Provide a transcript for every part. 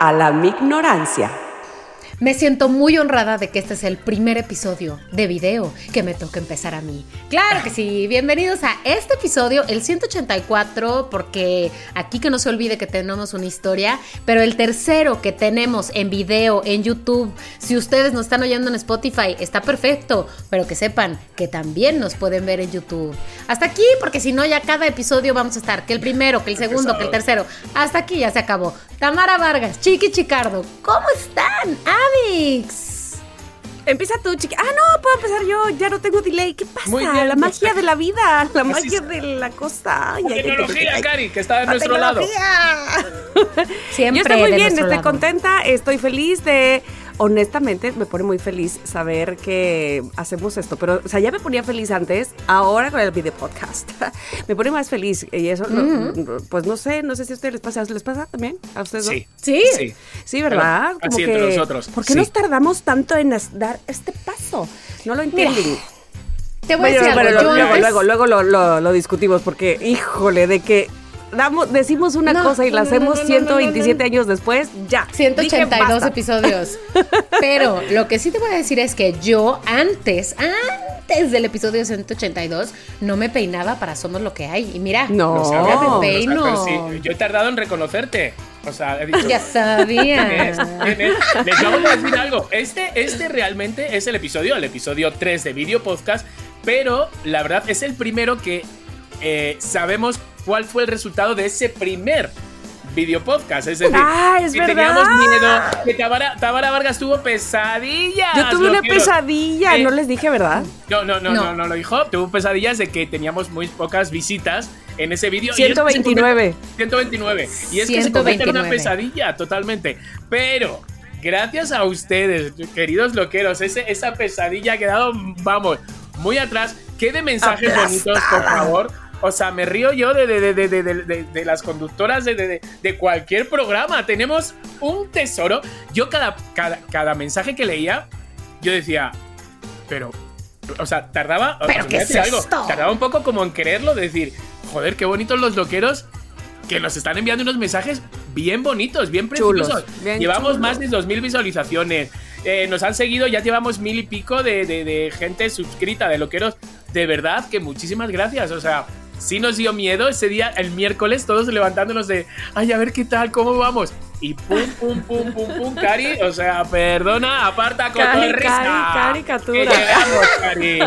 a la ignorancia. Me siento muy honrada de que este es el primer episodio de video que me toca empezar a mí. Claro que sí, bienvenidos a este episodio, el 184, porque aquí que no se olvide que tenemos una historia, pero el tercero que tenemos en video en YouTube, si ustedes nos están oyendo en Spotify, está perfecto, pero que sepan que también nos pueden ver en YouTube. Hasta aquí, porque si no, ya cada episodio vamos a estar, que el primero, que el segundo, que el tercero. Hasta aquí ya se acabó. Tamara Vargas, Chiqui Chicardo, ¿cómo están? Amix. Empieza tú, chiqui. Ah, no, puedo empezar yo. Ya no tengo delay. ¿Qué pasa? la magia de la vida. La magia de la costa. La tecnología, Cari, que está de nuestro lado. Siempre. Yo estoy muy bien, estoy contenta, estoy feliz de honestamente me pone muy feliz saber que hacemos esto, pero, o sea, ya me ponía feliz antes, ahora con el video podcast. me pone más feliz y eso, pues no sé, no sé si a ustedes les pasa, ¿les pasa también? ¿A ustedes? Sí. Sí. Sí, ¿verdad? Como así entre nosotros. ¿Por qué nos tardamos tanto en dar este paso? No lo entienden. Te voy a decir algo. luego, luego, luego, lo, lo discutimos porque, híjole, de que damos, decimos una cosa y la hacemos 127 años después, ya. 182 episodios. Pero lo que sí te voy a decir es que yo antes, antes del episodio 182, no me peinaba para Somos lo que hay. Y mira, no, me peino. yo he tardado en reconocerte. O sea, he dicho. Ya sabía. Les vamos a decir algo. Este, este realmente es el episodio, el episodio 3 de Video Podcast. Pero la verdad es el primero que eh, sabemos cuál fue el resultado de ese primer video podcast. Es decir, ah, es teníamos miedo, que Tabara, Vargas tuvo pesadillas. Yo tuve una pesadilla, no les dije, ¿verdad? No, no, no, no, no, lo dijo. Tuvo pesadillas de que teníamos muy pocas visitas en ese vídeo. 129. 129. Y es que se convierte en una pesadilla totalmente. Pero gracias a ustedes, queridos loqueros, ese, esa pesadilla ha quedado, vamos, muy atrás. ¿Qué de mensajes bonitos, por favor o sea, me río yo de, de, las conductoras de, cualquier programa. Tenemos un tesoro. Yo cada, cada, mensaje que leía, yo decía, pero, o sea, tardaba, ¿Pero qué es algo, tardaba un poco como en quererlo, decir, joder, qué bonitos los loqueros que nos están enviando unos mensajes bien bonitos, bien preciosos. Llevamos más de 2.000 visualizaciones. Eh, nos han seguido, ya llevamos mil y pico de, de gente suscrita, de loqueros. De verdad que muchísimas gracias. O sea, sí nos dio miedo ese día, el miércoles, todos levantándonos de, ay, a ver qué tal, cómo vamos. Y pum, pum, pum, pum, pum, Cari. O sea, perdona, aparta con Cari, Cari, caricatura. Que llegamos, Cari.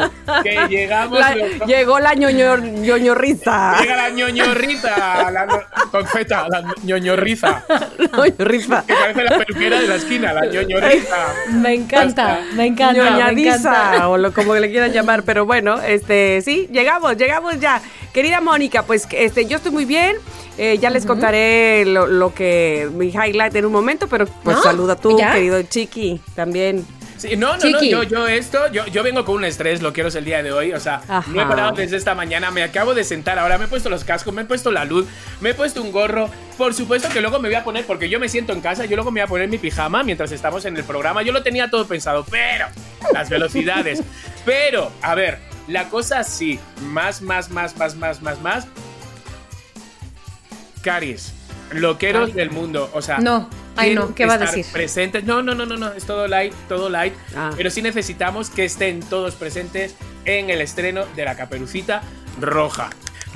Que llegamos. llegó la ñoño, ñoñorriza. Llega la ñoñorriza. La, con feta, la ñoñorriza. ñoñorriza. Que parece la peluquera de la esquina, la ñoñorriza. Me encanta, me encanta. Ñoñadiza, o lo, como le quieran llamar. Pero bueno, este, sí, llegamos, llegamos ya. Querida Mónica, pues este, yo estoy muy bien. Eh, ya les contaré lo, que mi highlight en un momento, pero pues saluda tú, querido Chiqui, también. Sí, no, no, no, yo, yo esto, yo, yo vengo con un estrés, lo quiero el día de hoy, o sea, no he parado desde esta mañana, me acabo de sentar, ahora me he puesto los cascos, me he puesto la luz, me he puesto un gorro, por supuesto que luego me voy a poner, porque yo me siento en casa, yo luego me voy a poner mi pijama mientras estamos en el programa, yo lo tenía todo pensado, pero las velocidades, pero, a ver, la cosa sí, más, más, más, más, más, más, más, Caris, loqueros del mundo. O sea, no, ay no, ¿qué va a decir? Presentes. No, no, no, no, no, es todo light, todo light. Ah. Pero sí necesitamos que estén todos presentes en el estreno de la caperucita roja.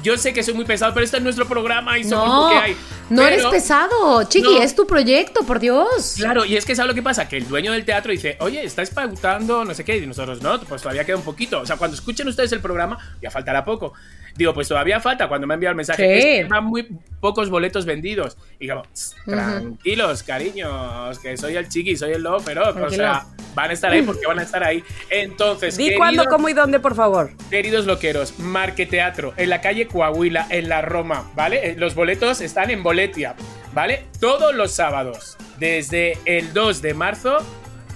Yo sé que soy muy pesado, pero este es nuestro programa y somos no, lo que hay. No eres pesado, Chiqui, es tu proyecto, por Dios. Claro, y es que ¿sabes lo que pasa? Que el dueño del teatro dice, oye, estáis pautando no sé qué, y nosotros no, pues todavía queda un poquito. O sea, cuando escuchen ustedes el programa, ya faltará poco. Digo, pues todavía falta cuando me ha enviado el mensaje. Sí. muy pocos boletos vendidos. Y digo, tranquilos, cariños, que soy el chiqui, soy el lobo pero O sea, van a estar ahí porque van a estar ahí. Entonces, Di cuándo, cómo y dónde, por favor. Queridos loqueros, Marque Teatro, en la calle Coahuila, en la Roma, ¿vale? Eh, los boletos están en Boletia, ¿vale? Todos los sábados desde el 2 de marzo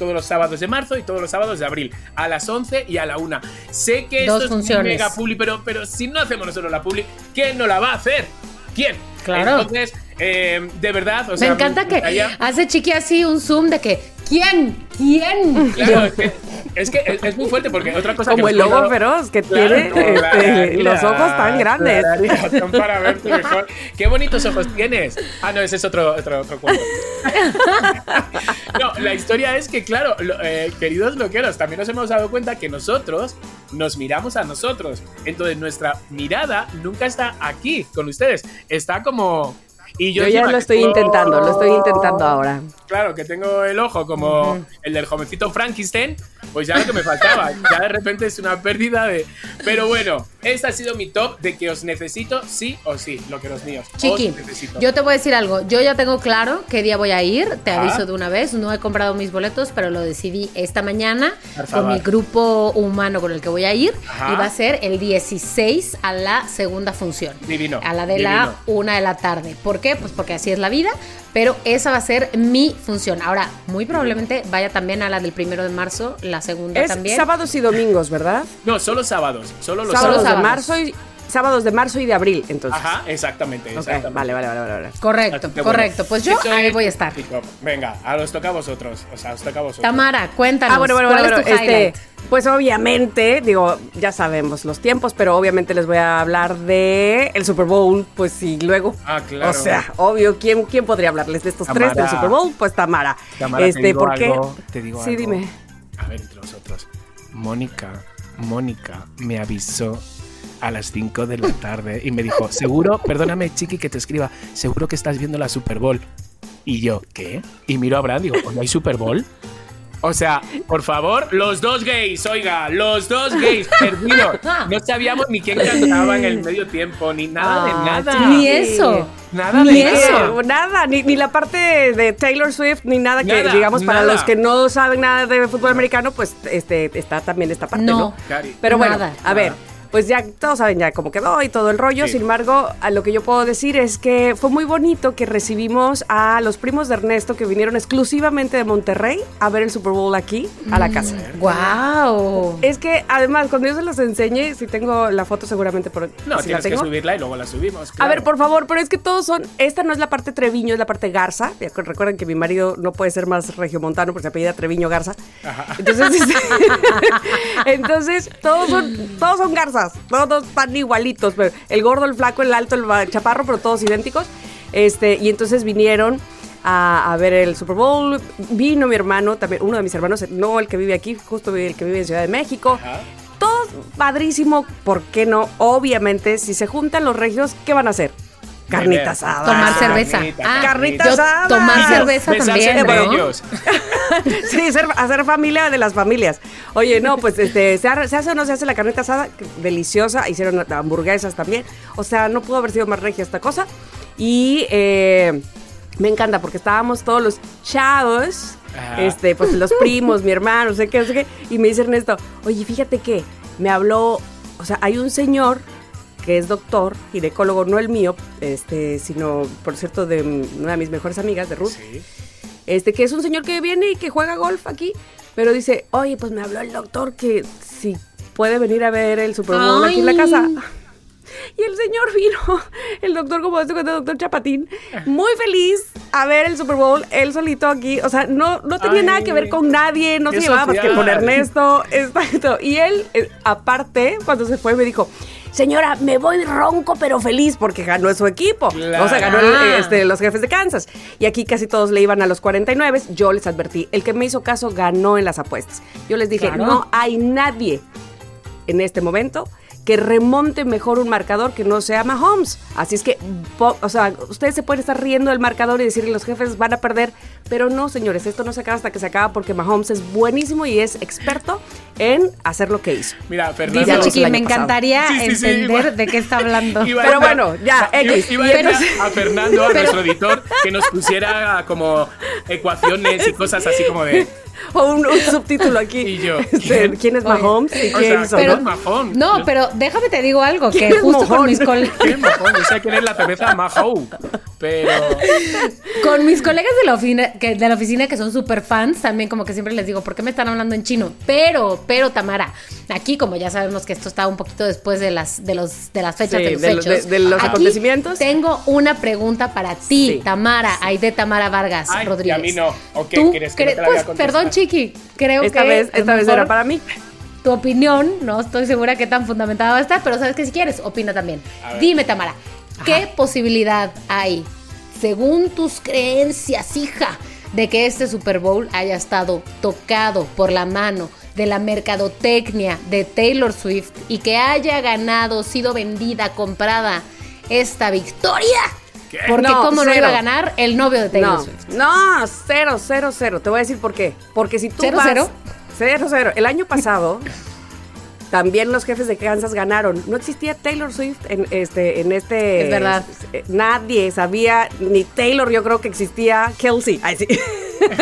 todos los sábados de marzo y todos los sábados de abril, a las 11 y a la 1. Sé que esto es mega publi, pero, pero si no hacemos nosotros la publi, ¿quién no la va a hacer? ¿Quién? Claro. Entonces, eh, de verdad, o sea, me encanta que hace chiqui así un zoom de que ¿quién? ¿Quién? Claro, es que, es, muy fuerte porque otra cosa como el lobo feroz que tiene este, los ojos tan grandes. Para verte mejor. Qué bonitos ojos tienes. Ah no ese es otro otro, cuento. No la historia es que claro eh, queridos loqueros también nos hemos dado cuenta que nosotros nos miramos a nosotros. Entonces nuestra mirada nunca está aquí con ustedes. Está como y yo, ya lo estoy intentando, lo estoy intentando ahora. Claro, que tengo el ojo como el del jovencito Frankenstein, pues ya lo que me faltaba. ya de repente es una pérdida de. Pero bueno, este ha sido mi top de que os necesito sí o sí, lo que los míos. Chiqui, yo te voy a decir algo. Yo ya tengo claro qué día voy a ir. Te aviso de una vez. No he comprado mis boletos, pero lo decidí esta mañana con mi grupo humano con el que voy a ir. Y va a ser el 16 a la segunda función. Divino. A la de la una de la tarde. ¿Por qué? Pues porque así es la vida. Pero esa va a ser mi función. Ahora, muy probablemente vaya también a la del primero de marzo, la segunda es también. Sábados y domingos, ¿verdad? No, solo sábados. Solo los sábados, sábados. de marzo y sábados de marzo y de abril, entonces. Ajá, exactamente. Vale, vale, vale, vale, Correcto, correcto. Pues yo ahí voy a estar. Venga, a los toca a vosotros. O sea, os toca a vosotros. Tamara, cuéntanos. Ah, bueno, bueno, ¿cuál es tu este, pues obviamente, digo, ya sabemos los tiempos, pero obviamente les voy a hablar de el Super Bowl, pues sí, luego. Ah, claro. O sea, obvio, ¿quién, quién podría hablarles de estos tres del Super Bowl? Pues Tamara. Tamara, este, te digo ¿por qué? Te digo sí, dime. A ver, entre nosotros. Mónica, Mónica me avisó a las 5 de la tarde y me dijo, seguro, perdóname chiqui que te escriba, seguro que estás viendo la Super Bowl. Y yo, ¿qué? Y miro a Brad y digo, ¿hay Super Bowl? O sea, por favor, los dos gays, oiga, los dos gays, perdidos. No sabíamos ni quién cantaba en el medio tiempo, ni nada de ah, nada. Ni eso. Nada ni de eso. Nada, ni, ni, la parte de Taylor Swift, ni nada que, digamos, para los que no saben nada de fútbol americano, pues este está también esta parte, ¿no? Pero bueno, a ver pues ya todos saben ya cómo quedó y todo el rollo. Sin embargo, a lo que yo puedo decir es que fue muy bonito que recibimos a los primos de Ernesto que vinieron exclusivamente de Monterrey a ver el Super Bowl aquí, a la casa. ¡Wow! Es que además, cuando yo se los enseñe, si tengo la foto seguramente por No, tienes que subirla y luego la subimos. A ver, por favor, pero es que todos son. Esta no es la parte Treviño, es la parte Garza. Recuerden que mi marido no puede ser más regiomontano porque se apellida Treviño Garza. Entonces, entonces todos son, todos son Garza todos están igualitos, pero el gordo, el flaco, el alto, el chaparro, pero todos idénticos. Este, y entonces vinieron a, ver el Super Bowl. Vino mi hermano, también uno de mis hermanos, no el que vive aquí, justo el que vive en Ciudad de México. Todo padrísimo, ¿por qué no? Obviamente, si se juntan los regios, ¿qué van a hacer? Carnita asada. Tomar cerveza. ah, carnita asada. Tomar cerveza también. ¿no? sí, hacer familia de las familias. Oye, no, pues este, se, hace o no se hace la carnita asada, deliciosa. Hicieron hamburguesas también. O sea, no pudo haber sido más regia esta cosa. Y eh, me encanta porque estábamos todos los chavos, este, pues los primos, mi hermano, no sé qué, no sé qué. Y me dice Ernesto, oye, fíjate que me habló, o sea, hay un señor que es doctor, ginecólogo, no el mío, este, sino, por cierto, de una de mis mejores amigas, de Ruth. Este, que es un señor que viene y que juega golf aquí, pero dice, oye, pues me habló el doctor que si puede venir a ver el Super Bowl aquí en la casa. Y el señor vino, el doctor, como este el doctor Chapatín, muy feliz a ver el Super Bowl, él solito aquí. O sea, no, no tenía nada que ver con nadie, no se llevaba más que con Ernesto. Exacto. Y él, eh, aparte, cuando se fue, me dijo, señora, me voy ronco pero feliz porque ganó su equipo. O sea, ganó este, los jefes de Kansas. Y aquí casi todos le iban a los 49. Yo les advertí, el que me hizo caso ganó en las apuestas. Yo les dije, no hay nadie en este momento que remonte mejor un marcador que no sea Mahomes. Así es que, o sea, ustedes se pueden estar riendo del marcador y decir que los jefes van a perder, pero no, señores, esto no se acaba hasta que se acaba porque Mahomes es buenísimo y es experto en hacer lo que hizo. Mira, Fernando. Dice me encantaría entender de qué está hablando. pero bueno, ya, X. Iba a, a Fernando, a nuestro editor, que nos pusiera como ecuaciones y cosas así como de o un, subtítulo aquí. Y yo. Este, ¿Quién, es Mahomes? ¿Y quién pero, No, pero déjame te digo algo, que justo con mis colegas. ¿Quién es Mahomes? Yo sé quién es la cerveza Mahomes. Pero. Con mis colegas de la oficina que, de la oficina que son súper fans, también como que siempre les digo, ¿por qué me están hablando en chino? Pero, pero, Tamara, aquí como ya sabemos que esto está un poquito después de las, de los, de las fechas de los hechos. De, los acontecimientos. Tengo una pregunta para ti, Tamara, ahí de Tamara Vargas Rodríguez. Y a mí no. ¿O qué quieres que te pues, Perdón, Chiqui. Creo esta que. Vez, esta vez era para mí tu opinión, no estoy segura qué tan fundamentada va a estar, pero sabes que si quieres, opina también. Dime, Tamara, ¿qué posibilidad hay, según tus creencias, hija, de que este Super Bowl haya estado tocado por la mano de la mercadotecnia de Taylor Swift y que haya ganado, sido vendida, comprada esta victoria? Porque cómo no iba a ganar el novio de Taylor Swift. No, cero, cero, cero. Te voy a decir por qué. Porque si tú ¿Cero, cero? Cero, cero. El año pasado también los jefes de Kansas ganaron. No existía Taylor Swift en este, en este. Es verdad. Eh, nadie sabía, ni Taylor, yo creo que existía Kelsey. Ay, sí.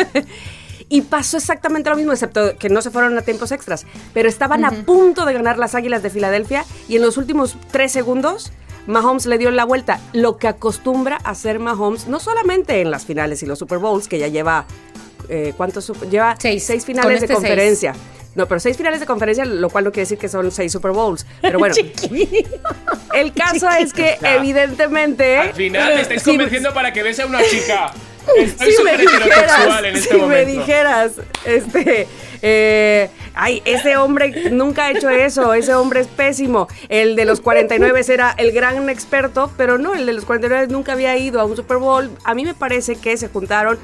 y pasó exactamente lo mismo, excepto que no se fueron a tiempos extras. Pero estaban a punto de ganar las Águilas de Filadelfia y en los últimos tres segundos. Mahomes le dio la vuelta, lo que acostumbra a hacer Mahomes, no solamente en las finales y los Super Bowls, que ya lleva eh, ¿cuántos? Lleva seis, finales de este conferencia. No, pero seis finales de conferencia, lo cual no quiere decir que son seis Super Bowls. Pero bueno. el caso es que, evidentemente. Al final te estáis convenciendo para que bese a una chica. Estoy si me dijeras, en este si me dijeras, este. Eh, ay, ese hombre nunca ha hecho eso, ese hombre es pésimo. El de los 49 era el gran experto, pero no, el de los 49 nunca había ido a un Super Bowl. A mí me parece que se juntaron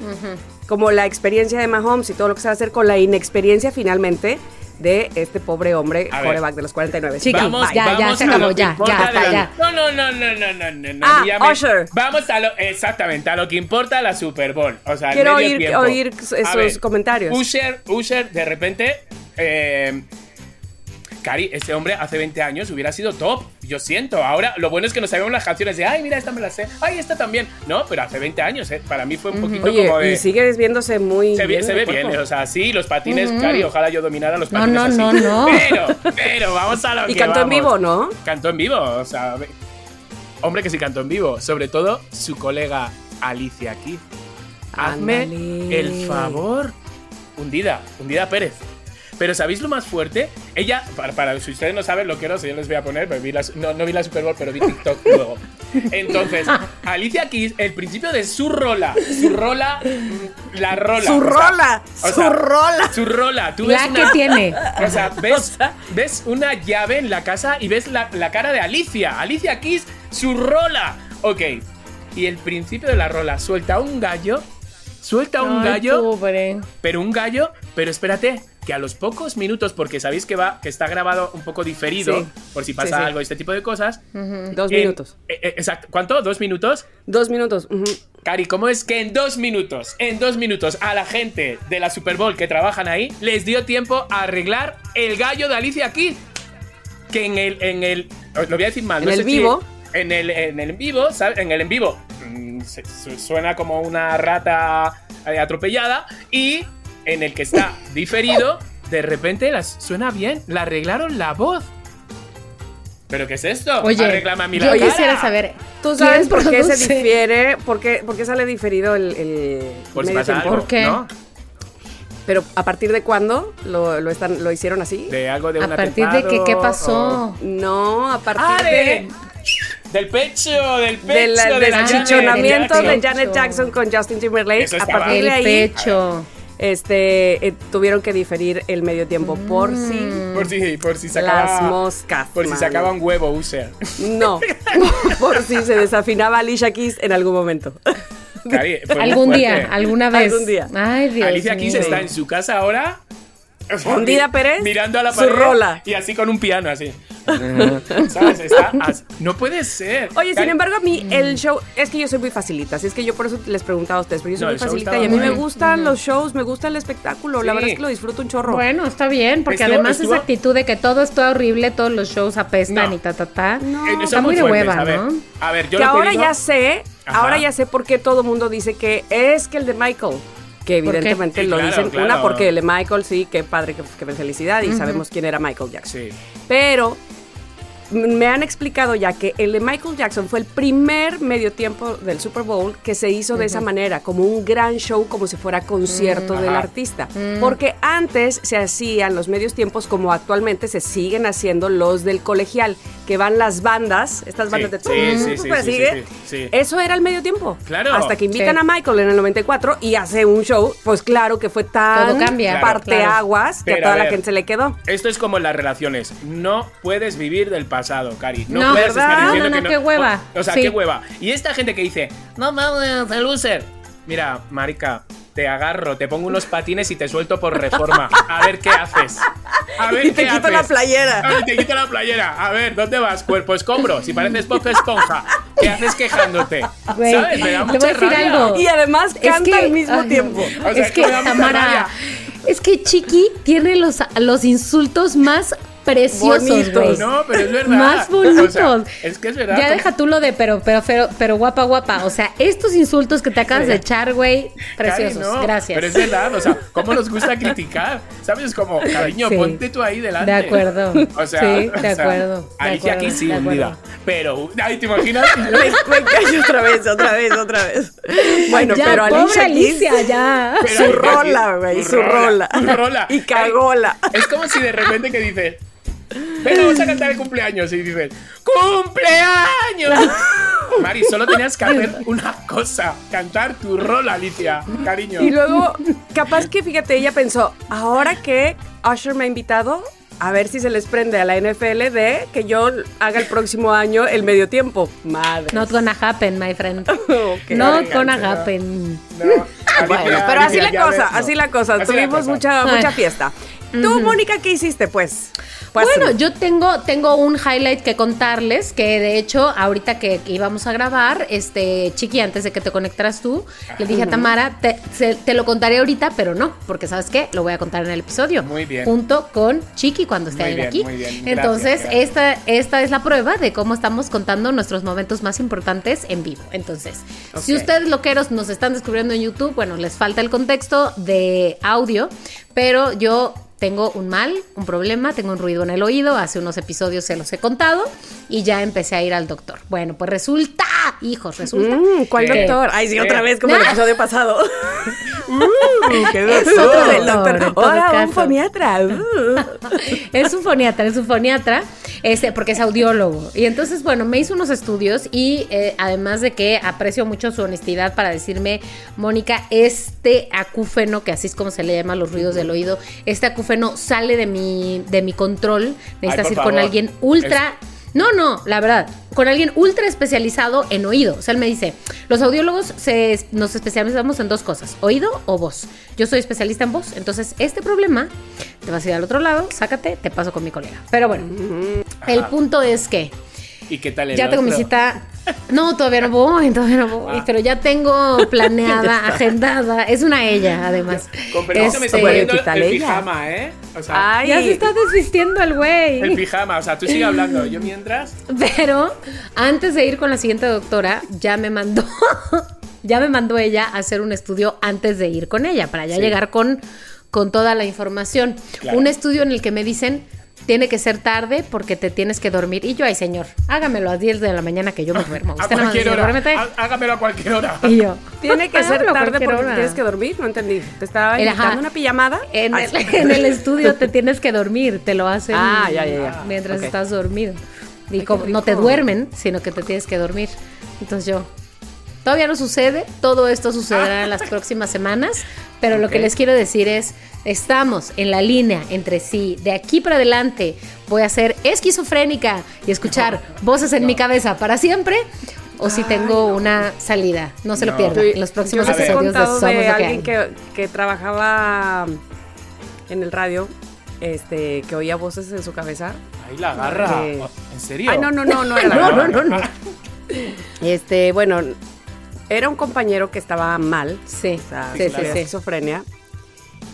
como la experiencia de Mahomes y todo lo que se va a hacer con la inexperiencia finalmente de este pobre hombre coreback de los 49. Chicos, vamos, ya, ya, se acabó, ya, ya, ya, No, no, no, no, no, no, no. Ah, Usher. Vamos a lo, exactamente, a lo que importa la Super Bowl. O sea, Quiero oír, oír esos comentarios. Usher, Usher, de repente, eh, Cari, este hombre hace 20 años hubiera sido top. Yo siento. Ahora, lo bueno es que no sabemos las canciones de, ay, mira, esta me la sé. Ay, esta también. No, pero hace 20 años, ¿eh? Para mí fue un poquito como de. Y sigue viéndose muy. Se, bien se ve bien, o sea, sí, los patines, Cari, ojalá yo dominara los patines. No, no, no, no. Pero, pero, vamos a lo y cantó en vivo, ¿no? Cantó en vivo, o sea. Hombre, que sí cantó en vivo. Sobre todo su colega Alicia aquí. Hazme el favor. Hundida, Hundida Pérez. Pero ¿sabéis lo más fuerte? Ella, para, si ustedes no saben lo que era, yo les voy a poner, vi no, vi la Super Bowl, pero vi TikTok luego. Entonces, Alicia Keys, el principio de su rola, su rola, mm, la rola. Su rola, su rola. Su rola. Tú la que tiene. O sea, ves, ves una llave en la casa y ves la, la cara de Alicia. Alicia Keys, su rola. Ok. Y el principio de la rola suelta un gallo. Suelta un gallo. Pero un gallo. Pero espérate, que a los pocos minutos, porque sabéis que va, que está grabado un poco diferido, por si pasa algo, este tipo de cosas. Dos minutos. Eh, eh, exacto. ¿Cuánto? ¿Dos minutos? Dos minutos. Cari, ¿cómo es que en dos minutos, en dos minutos, a la gente de la Super Bowl que trabajan ahí, les dio tiempo a arreglar el gallo de Alicia aquí? Que en el, en el, lo voy a decir mal, en el vivo. en el, en el vivo, ¿sabes? En el en vivo suena como una rata eh, atropellada y en el que está diferido, de repente las suena bien, le arreglaron la voz. ¿Pero qué es esto? Oye, a yo quisiera saber. ¿Tú sabes por qué se difiere? ¿Por qué, por qué sale diferido el, el por medio tiempo? ¿Por qué? Pero ¿a partir de cuándo lo, lo, están, lo hicieron así? De algo de un ¿A partir de que, qué pasó? No, a partir ah, de... Del pecho, del pecho. del achichonamiento de Janet Jackson con Justin Timberlake. a partir de ahí. pecho. este eh, tuvieron que diferir el medio tiempo por mm. si por si por si sacaba las moscas por si sacaba un huevo User no por si se desafinaba Alicia Keys en algún momento. Algún día alguna vez. Algún día. Ay, Dios Alicia Keys está en su casa ahora Hundida Pérez mirando a la pared su rola y así con un piano así ¿Sabes? Está no puede ser. Oye, sin embargo, a mí el show. Es que yo soy muy facilita. Así es que yo por eso les preguntaba a ustedes. Pero yo soy muy facilita y a mí me gustan los shows, me gusta el espectáculo. La verdad es que lo disfruto un chorro. Bueno, está bien, porque además esa actitud de que todo está horrible, todos los shows apestan y ta, ta, ta. No, eh, está muy de hueva, a ver, ¿no? A ver, yo que ahora ya sé, ahora ya sé por qué todo el mundo dice que es que el de Michael que evidentemente lo dicen. Una, porque el de Michael, sí, qué padre, qué, felicidad, y sabemos quién era Michael Jackson. Sí. Pero me han explicado ya que el de Michael Jackson fue el primer medio tiempo del Super Bowl que se hizo de esa manera, como un gran show, como si fuera concierto del artista. Porque antes se hacían los medios tiempos como actualmente se siguen haciendo los del colegial, que van las bandas, estas bandas de... Sí, sí, sí, Eso era el medio tiempo. Claro. Hasta que invitan a Michael en el 94 y hace un show, pues claro que fue tan Todo cambia. parteaguas que a toda la gente se le quedó. Esto es como las relaciones. No puedes vivir del pasado, Cari. No, puedes estar diciendo no, no, qué hueva. O, sea, qué hueva. Y esta gente que dice, no mames, el loser. Mira, marica, te agarro, te pongo unos patines y te suelto por reforma. A ver qué haces. A ver y te quito la playera. te quito la playera. A ver, ¿dónde vas? Cuerpo escombro. Si pareces Bob Esponja, ¿qué haces quejándote? ¿Sabes? Me da mucha Algo. Y además canta al mismo tiempo. es que, Tamara, es que Chiqui tiene los, los insultos más preciosos, güey. No, pero es verdad. Más bonitos. es que es verdad. Ya deja tú lo de pero, pero, pero, pero guapa, guapa. O sea, estos insultos que te acabas de echar, güey, preciosos. Gracias. Pero es verdad, o sea, ¿cómo nos gusta criticar? ¿Sabes? Como, cariño, ponte tú ahí delante. De acuerdo. O sea, sí, de acuerdo. Alicia aquí sí, hundida. Pero, ay, ¿te imaginas? me, callo otra vez, otra vez, otra vez. Bueno, pero Alicia, Alicia ya. su rola, güey, su rola. Su rola. Y cagola. Es como si de repente que dice, Venga, vamos a cantar el cumpleaños. Y dices, ¡cumpleaños! Mari, solo tenías que hacer una cosa: cantar tu rol, Alicia, cariño. Y luego, capaz que fíjate, ella pensó, ahora que Usher me ha invitado, a ver si se les prende a la NFL de que yo haga el próximo año el medio tiempo. Madre. Not gonna happen, my friend. Not gonna happen. bueno, pero así la cosa, así la cosa. Tuvimos mucha, mucha fiesta. Tú, Mónica, ¿qué hiciste, pues? Bueno, yo tengo, tengo un highlight que contarles, que de hecho, ahorita que íbamos a grabar, este, Chiqui, antes de que te conectaras tú, le dije a Tamara, te, lo contaré ahorita, pero no, porque ¿sabes qué? Lo voy a contar en el episodio. Muy bien. Junto con Chiqui cuando esté muy aquí. Muy bien. Entonces, Esta, esta es la prueba de cómo estamos contando nuestros momentos más importantes en vivo. Entonces, si ustedes loqueros nos están descubriendo en YouTube, bueno, les falta el contexto de audio, pero yo tengo un mal, un problema, tengo un ruido en el oído, hace unos episodios se los he contado y ya empecé a ir al doctor. Bueno, pues resulta, hijos, resulta. Mm, ¿Cuál doctor? Ay, sí, otra vez como el episodio pasado. uh, ¿Qué doctor? Es doctor. Ahora un foniatra. Uh. es un foniatra, es un foniatra, este, porque es audiólogo. Y entonces, bueno, me hizo unos estudios y eh, además de que aprecio mucho su honestidad para decirme, Mónica, este acúfeno, que así es como se le llama los ruidos del oído, este acúfeno no sale de mi, de mi control. Necesitas ir con alguien ultra. No, no, la verdad, con alguien ultra especializado en oído. O sea, él me dice, los audiólogos se, nos especializamos en dos cosas, oído o voz. Yo soy especialista en voz, entonces este problema, te vas a ir al otro lado, sácate, te paso con mi colega. Pero bueno, el punto es que ¿Y qué tal el Ya tengo mi cita. No, todavía no voy, todavía no voy. Ah. Pero ya tengo planeada, agendada. Es una ella, además. Con permiso me está poniendo el, pijama, ¿eh? O sea, ya se está desvistiendo el güey. El pijama, o sea, tú sigue hablando. Yo mientras. Pero antes de ir con la siguiente doctora, ya me mandó. ya me mandó ella a hacer un estudio antes de ir con ella, para ya llegar con, con toda la información. Un estudio en el que me dicen tiene que ser tarde porque te tienes que dormir. Y yo, ay, señor, hágamelo a las 10 de la mañana que yo me duermo. a cualquier hora. Hágamelo a cualquier hora. Y yo, tiene que ser tarde porque tienes que dormir. No entendí. ¿Te estaba dando una pijamada? En, el, estudio te tienes que dormir. Te lo hacen ah, ya, ya, ya. mientras estás dormido. Y como, no te duermen, sino que te tienes que dormir. Entonces yo, Todavía no sucede, todo esto sucederá en las próximas semanas, pero lo que les quiero decir es, estamos en la línea entre sí. De aquí para adelante voy a ser esquizofrénica y escuchar voces en mi cabeza para siempre. O si tengo una salida, no se lo pierdan. En los próximos Yo episodios he de Somos de alguien que, trabajaba en el radio este, que oía voces en su cabeza. Ahí la agarra. Eh, ¿En serio? Ay, no, no, no, no la no, no, no, no, Este, bueno, era un compañero que estaba mal. Sí, o sea, sí, sí, sí. esquizofrenia.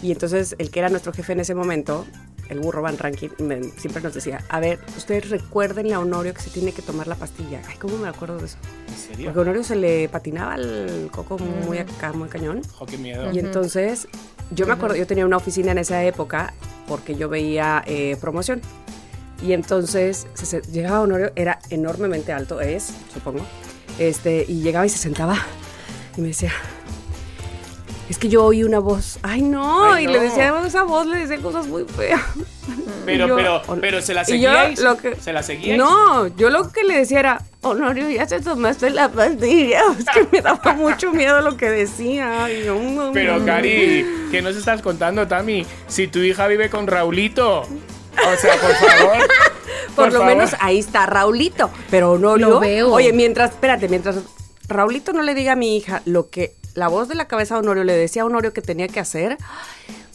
Y entonces el que era nuestro jefe en ese momento, el burro Van Rankin, siempre nos decía, a ver, ustedes recuerden a Honorio que se tiene que tomar la pastilla. Ay, ¿cómo me acuerdo de eso? ¿En serio? Porque a Honorio se le patinaba el coco muy acá, muy cañón. Oh, qué miedo. Y entonces, yo me acuerdo, yo tenía una oficina en esa época porque yo veía eh, promoción. Y entonces se, llegaba Honorio, era enormemente alto, es, supongo. Este, y llegaba y se sentaba y me decía, es que yo oí una voz. Ay, no. Y le decía esa voz, le decía cosas muy feas. Pero, pero, pero se la seguíais. ¿Se la seguíais? No, yo lo que le decía era, Honorio, ya se tomaste la pastilla. Es que me daba mucho miedo lo que decía. pero, Cari, ¿qué nos estás contando, Tami? Si tu hija vive con Raulito. O sea, por favor. por, lo menos ahí está Raulito. Pero Honorio. Lo veo. Oye, mientras, espérate, mientras Raulito no le diga a mi hija lo que la voz de la cabeza de Honorio le decía a Honorio que tenía que hacer,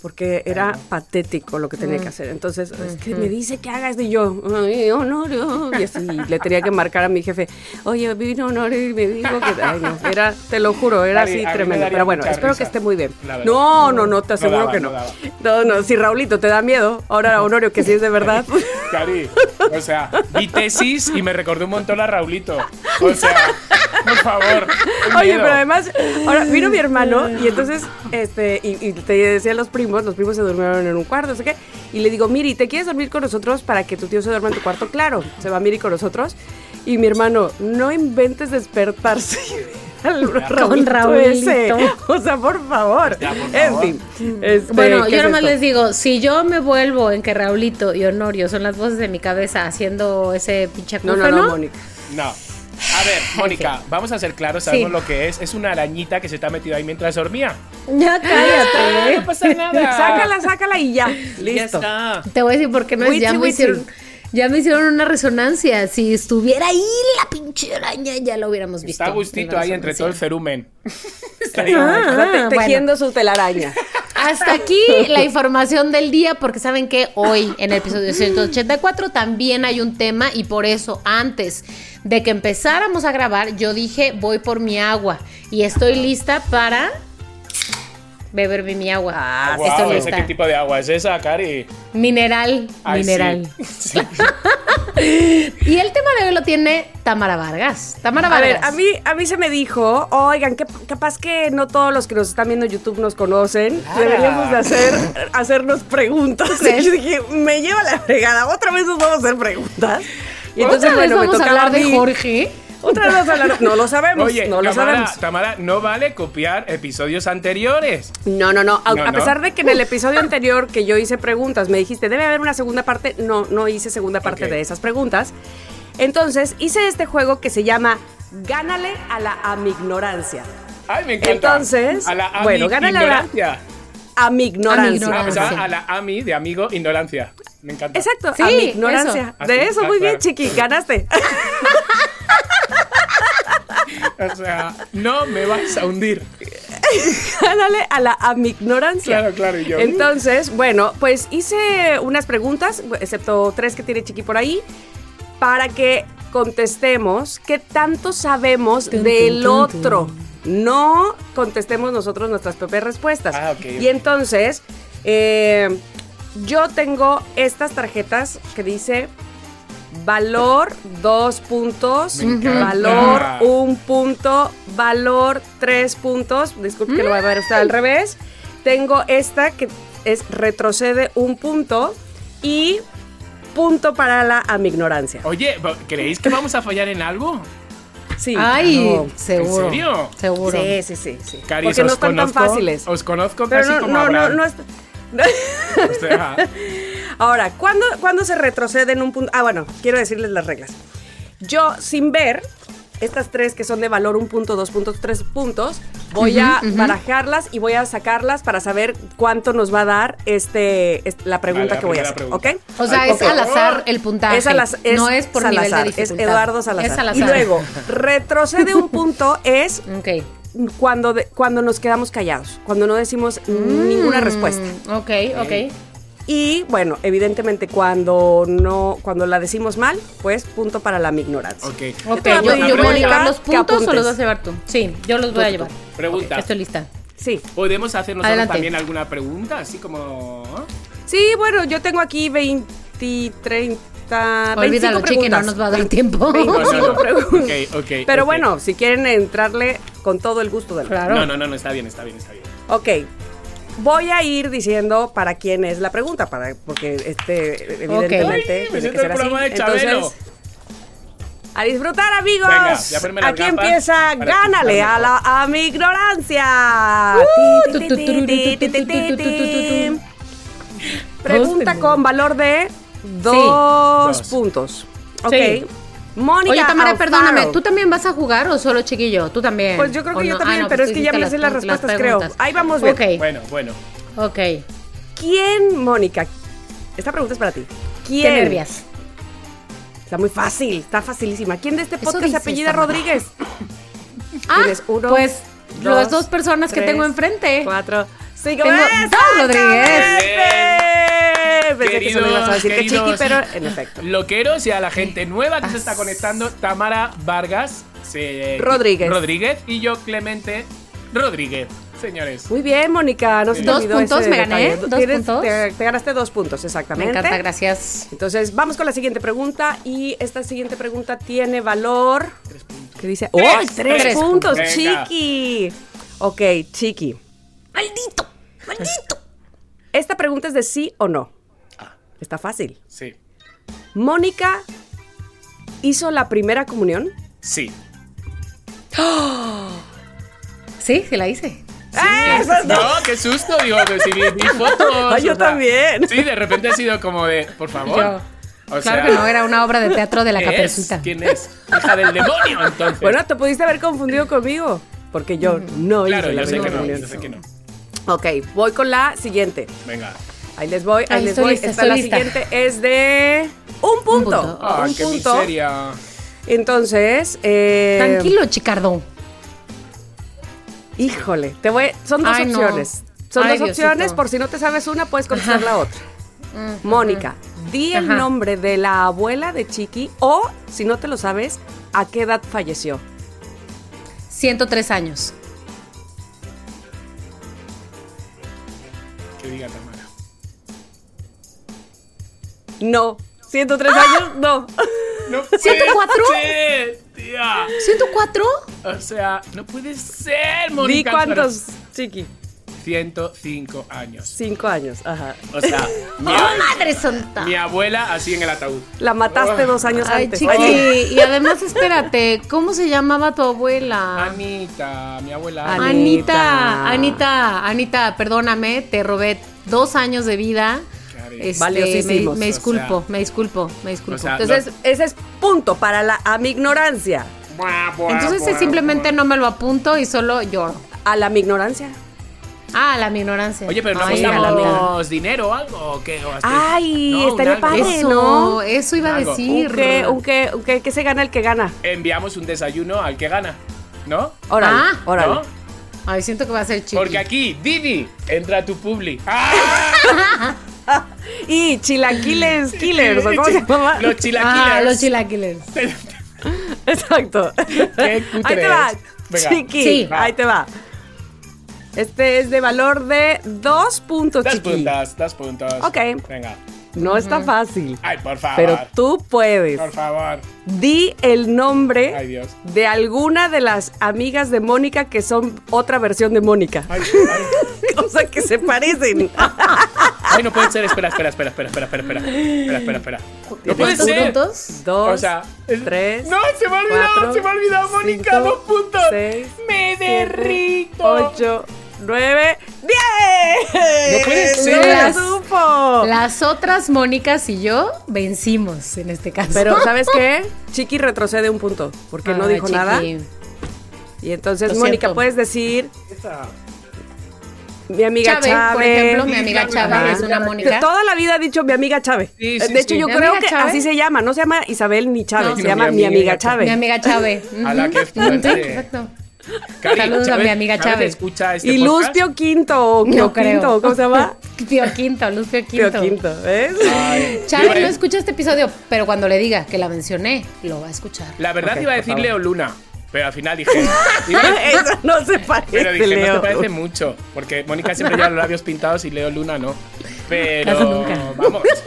porque era patético lo que tenía que mm. hacer. Entonces, es que me dice que haga esto y yo, ay, Honorio. Y así le tenía que marcar a mi jefe, oye, vino Honorio y me dijo que, ay, no, era, te lo juro, era así tremendo. Pero bueno, espero que esté muy bien. No, no, no, te aseguro que no. No, no, si Raulito te da miedo, ahora Honorio, que sí es de verdad. Cari, o sea, vi tesis y me recordó un montón a Raulito. O sea, por favor. Oye, pero además, ahora vino mi hermano y entonces, este, y, y te decía los primos, los primos se durmieron en un cuarto, no sé qué. Y le digo, Miri, ¿te quieres dormir con nosotros para que tu tío se duerma en tu cuarto? Claro, se va Miri con nosotros. Y mi hermano, no inventes despertarse. con Raúl. O sea, por favor. En fin. Este, bueno, yo nomás les digo, si yo me vuelvo en que Raulito y Honorio son las voces de mi cabeza haciendo ese pinche No, no, no, Mónica. No. A ver, Mónica, vamos a ser claros, sabemos lo que es. Es una arañita que se te ha metido ahí mientras dormía. Ya cállate. no pasa nada. sácala, sácala y ya. Listo. Te voy a decir por qué no ya me hicieron. Ya me hicieron una resonancia. Si estuviera ahí la pinche araña, ya lo hubiéramos visto. Está gustito ahí entre todo el cerumen. Está ah, tejiendo su telaraña. Hasta aquí la información del día, porque saben que hoy en el episodio 184 también hay un tema y por eso antes de que empezáramos a grabar, yo dije, voy por mi agua y estoy lista para beber mi agua. Ah, wow, qué tipo de agua es esa, Cari. Mineral, mineral. y el tema de hoy lo tiene Tamara Vargas. Tamara Vargas. A ver, a mí, a mí se me dijo, oigan, que capaz que no todos los que nos están viendo en YouTube nos conocen. Ah. Deberíamos de hacer, hacernos preguntas. Y yo dije, me lleva la fregada. Otra vez nos vamos a hacer preguntas. Y entonces, bueno, vamos me a hablar de Jorge. Otra vez a. No lo sabemos. Oye, no lo sabemos. Tamara, no vale copiar episodios anteriores. No, no, no. A, pesar de que en el episodio anterior que yo hice preguntas, me dijiste, debe haber una segunda parte. No, no hice segunda parte de esas preguntas. Entonces, hice este juego que se llama Gánale a la amignorancia. Ay, me encanta. Entonces, a la bueno, gánale a la amignorancia. Ah, a la ami de amigo ignorancia. Me encanta. Exacto, sí, ignorancia. De eso, muy bien, chiqui, ganaste. o sea, no me vas a hundir. Gánale a la amignorancia. Claro, claro, y yo. Entonces, bueno, pues hice unas preguntas, excepto tres que tiene Chiqui por ahí, para que contestemos qué tanto sabemos del otro. No contestemos nosotros nuestras propias respuestas. Ah, y entonces, eh, yo tengo estas tarjetas que dice valor dos puntos, valor un punto, valor tres puntos. Disculpe que lo voy a ver usted al revés. Tengo esta que es retrocede un punto y punto para la amignorancia. Oye, ¿creéis que vamos a fallar en algo? Sí. Ay, seguro. ¿En serio? Seguro. Sí, sí, sí. sí. Porque no están tan fáciles. Os conozco casi como no, no, no, Ahora, ¿cuándo, se retrocede en un punto? Ah, bueno, quiero decirles las reglas. Yo, sin ver estas tres que son de valor un punto, dos puntos, tres puntos, voy a barajarlas y voy a sacarlas para saber cuánto nos va a dar este, la pregunta que voy a hacer, ¿ok? O sea, es al azar el puntaje. no es por nivel de dificultad. Es Eduardo Salazar. Y luego, retrocede un punto es okay cuando, cuando nos quedamos callados, cuando no decimos ninguna respuesta. Ok, ok. Y bueno, evidentemente cuando no, cuando la decimos mal, pues punto para la ignorancia. Ok. okay yo, voy a llevar los puntos o los vas a llevar tú. Sí, yo los voy a llevar. Pregunta. estoy lista. Sí. ¿Podemos hacernos también alguna pregunta? Así como. Sí, bueno, yo tengo aquí 20, 30 Olvídalo, chiqui, no nos va a dar tiempo. Pero bueno, si quieren entrarle con todo el gusto del claro. No, no, no, no, está bien, está bien, está bien. Ok. Voy a ir diciendo para quién es la pregunta, para, porque este, evidentemente, tiene que ser así. Entonces, a disfrutar, amigos. Aquí empieza Gánale a la a mi ignorancia. Pregunta con valor de dos, puntos. Ok. Mónica. Oye, Tamara, perdóname, ¿tú también vas a jugar o solo chiquillo? Tú también. Pues yo creo que yo también, pero pues es que ya me sé las respuestas, creo. Ahí vamos bien. Ok. Bueno, bueno. Ok. ¿Quién, Mónica? Esta pregunta es para ti. ¿Quién? Qué nervias. Está muy fácil, está facilísima. ¿Quién de este podcast se apellida Rodríguez? Ah, uno? Pues las dos personas que tengo enfrente. Cuatro, cinco. Tengo dos Rodríguez. Pensé que se me ibas a decir que chiqui, pero en efecto. Loqueros y a la gente nueva que se está conectando, Tamara Vargas Rodríguez. Rodríguez y yo, Clemente Rodríguez. Señores. Muy bien, Mónica. No dos puntos, me gané. Dos puntos. Te, ganaste dos puntos, exactamente. Me encanta, gracias. Entonces, vamos con la siguiente pregunta. Y esta siguiente pregunta tiene valor. Tres puntos. ¿Qué dice? ¡Oh! Tres, puntos, chiqui. Ok, chiqui. ¡Maldito! ¡Maldito! Esta pregunta es de sí o no. Está fácil. Sí. ¿Mónica hizo la primera comunión? Sí. Sí, se la hice. Sí, no, qué susto, digo, si vi, fotos. yo también. Sí, de repente ha sido como de, por favor. claro que no, era una obra de teatro de la caperucita. ¿Quién es? Hija del demonio, entonces. Bueno, te pudiste haber confundido conmigo, porque yo no claro, hice la sé que no, yo sé que no. Ok, voy con la siguiente. Venga. Ahí les voy, ahí, les voy. Esta la siguiente es de un punto. Un punto. Ah, un qué punto. miseria. Entonces, eh... tranquilo, Chicardo. Híjole, te voy. Son dos opciones. Son dos opciones. Por si no te sabes una, puedes contestar la otra. Mónica, di el nombre de la abuela de Chiqui o, si no te lo sabes, ¿a qué edad falleció? 103 años. Que diga Tamara. No. 103 años, no. no ¿104? tía. ¿104? O sea, no puede ser, Mónica. ¿Di cuántos, Chiqui? 105 años. 5 años, ajá. O sea, mi, ¡Oh, madre santa! Mi abuela así en el ataúd. La mataste dos años Ay, antes. Chiqui, y además, espérate, ¿cómo se llamaba tu abuela? Anita, mi abuela. Anita, Anita, Anita, perdóname, te robé dos años de vida. Este, me, me, disculpo, me disculpo, me disculpo. Entonces, ese es punto para la a mi ignorancia. Entonces simplemente no me lo apunto y solo lloro. A la mi ignorancia. Ah, la mi ignorancia. Oye, pero no apostamos dinero o algo o qué? Ay, no, estaría padre, eso, ¿no? Eso iba a decir. Un que, un que, se gana el que gana. Enviamos un desayuno al que gana, ¿no? Órale, ah, órale. Ay, siento que va a ser chido. Porque aquí, Didi, entra a tu publi. ¡Ah! y chilaquiles killers, ¿o cómo se llama? Los chilaquiles. Ah, los chilaquiles. Exacto. ahí te va. Chiqui. Sí. Ahí te va. Este es de valor de dos puntos, Dos puntos, dos puntos. Ok. Venga. No está fácil. Ay, por favor. Pero tú puedes. Por favor. Di el nombre Ay, Dios. de alguna de las amigas de Mónica que son otra versión de Mónica. Ay, ay. o sea, que se parecen. Ay, no puede ser. Espera, espera, espera, espera, espera, espera, espera. Espera, espera, espera. No puede ser. Dos? Dos. O sea, tres. No, se me ha olvidado, cuatro, se me ha olvidado, Mónica. cinco, dos puntos. seis, me derrito. Ocho, nueve, diez. No puede ser. ¡La supo! Las otras Mónicas y yo vencimos en este caso. Pero, ¿sabes qué? Chiqui retrocede un punto porque no Ay, dijo Chiqui. nada. Y entonces, Lo Mónica, siento. puedes decir Esta. mi amiga Chávez, Chávez. por ejemplo, mi amiga. Chávez es una Mónica. Toda la vida ha dicho mi amiga Chávez. Sí, sí, de hecho, sí. yo ¿Mi creo que Chávez? así se llama. No se llama Isabel ni Chávez, No, se no, llama mi mi amiga Chávez. Mi amiga Chávez. A la que fuerte. exacto. Cari, Saludos a mi amiga Chávez. escucha este Y Luz? Pio Quinto, No Pio creo. Quinto, ¿cómo se llama? Pío Quinto, Luz Pío Quinto. Pio Quinto, ¿ves? Ay, Chávez yo- no escucha este episodio, pero cuando le diga que la mencioné, lo va a escuchar. La verdad Ok, iba a decir. Leo Luna, pero al final dije. Eso no se parece, pero dije, Leo. no te parece mucho. Porque Mónica siempre lleva los labios pintados y Leo Luna no. Pero. Casi nunca. Vamos.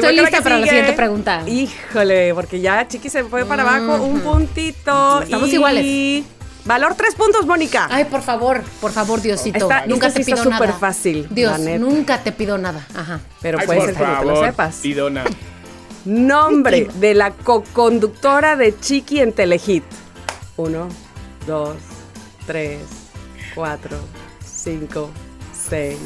Con lista que para la sigue. siguiente pregunta. Híjole, porque ya Chiqui se fue para abajo un puntito. Estamos y iguales. Valor tres puntos, Mónica. Ay, por favor, por favor, Diosito. nunca te pido nada. súper fácil. Dios, nunca te pido nada. Ajá. Pero puede ser que no te lo sepas. Pidona. Nombre de la co-conductora de Chiqui en Telehit. Uno, dos, tres, cuatro, cinco, seis,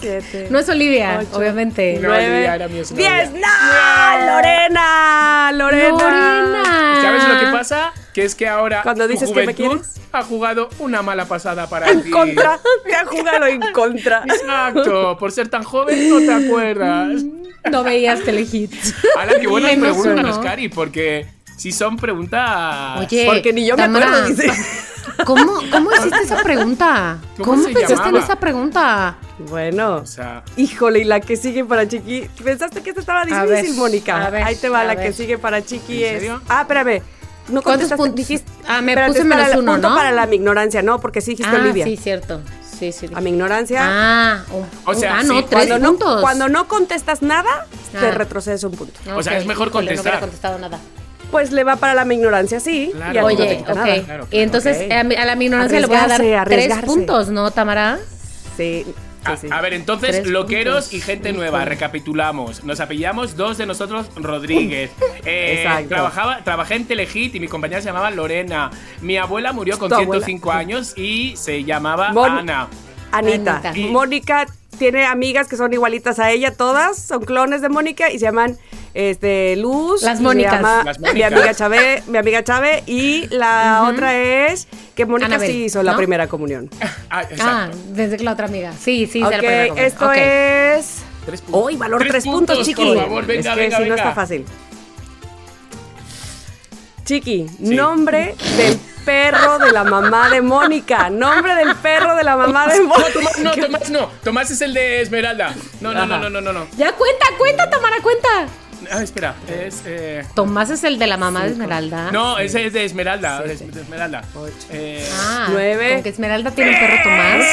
siete. No es Olivia, obviamente. No, Olivia era mi ¡Diez! ¡No! ¡Lorena! ¡Lorena! ¡Lorena! ¿Sabes lo que pasa? Que es que ahora Cuando dices que me quieres ha jugado una mala pasada para en ti. En contra, te ha jugado en contra. Exacto, por ser tan joven no te acuerdas. No veías telehits. Ahora, qué buenas preguntas, Cari, porque si son preguntas... Oye, porque ni yo me acuerdo, dice. ¿Cómo, ¿Cómo hiciste esa pregunta? ¿Cómo, ¿Cómo pensaste en esa pregunta? Bueno, o sea, híjole, y la que sigue para Chiqui. ¿Pensaste que esta estaba difícil, Mónica? Ahí te va, la que sigue para Chiqui es. Ah, espérame. No ¿Cuántos puntos? Dijiste, ah, me puse menos para uno, punto ¿no? para la mi ignorancia, no, porque sí dijiste ah, Olivia. sí, cierto. Sí, sí. A mi ignorancia. Ah, oh, o sea, ah, no, sí, tres cuando puntos. No, cuando no contestas nada, te Ah. retrocedes un punto. O sea, es mejor contestar. No hubiera contestado nada. Pues le va para la mi ignorancia, sí. Claro. y a no Oye, ok. nada. Claro, claro. Y entonces a, la mi ignorancia le voy a dar Arriesgarse, tres puntos, ¿no, Tamara? Sí. sí, A, sí. a ver, entonces, Tres loqueros puntos. y gente nueva, recapitulamos. Nos apellidamos dos de nosotros Rodríguez. Eh, Exacto. trabajaba, trabajé en Telehit y mi compañera se llamaba Lorena. Mi abuela murió con Tu abuela. 105 años y se llamaba Mon- Ana. Anita. Anita. Y- Mónica tiene amigas que son igualitas a ella, todas son clones de Mónica y se llaman este Luz. Las Mónicas. llama Las Mi amiga Chávez, mi amiga Chávez y la otra es que Mónica Anabel, sí hizo la ¿no? primera comunión. Ah, Ah, desde que la otra amiga. Sí, sí, ok, se la primera esto es. Hoy valor Tres tres, puntos, puntos, chiqui. por favor, venga, es que venga, si no está fácil. Chiqui, nombre del perro de la mamá de Mónica. Nombre del perro de la mamá de No, Mónica. Tomás no, Tomás no. Tomás es el de Esmeralda. No, no, no, no, no, no, no. Ya cuenta, cuenta, Tamara, cuenta. Ah, espera, es. Eh... Tomás es el de la mamá de Esmeralda. No, ese es de Esmeralda. es de Esmeralda. Eh, Ah, Nueve. Con que Esmeralda tiene un perro Tomás.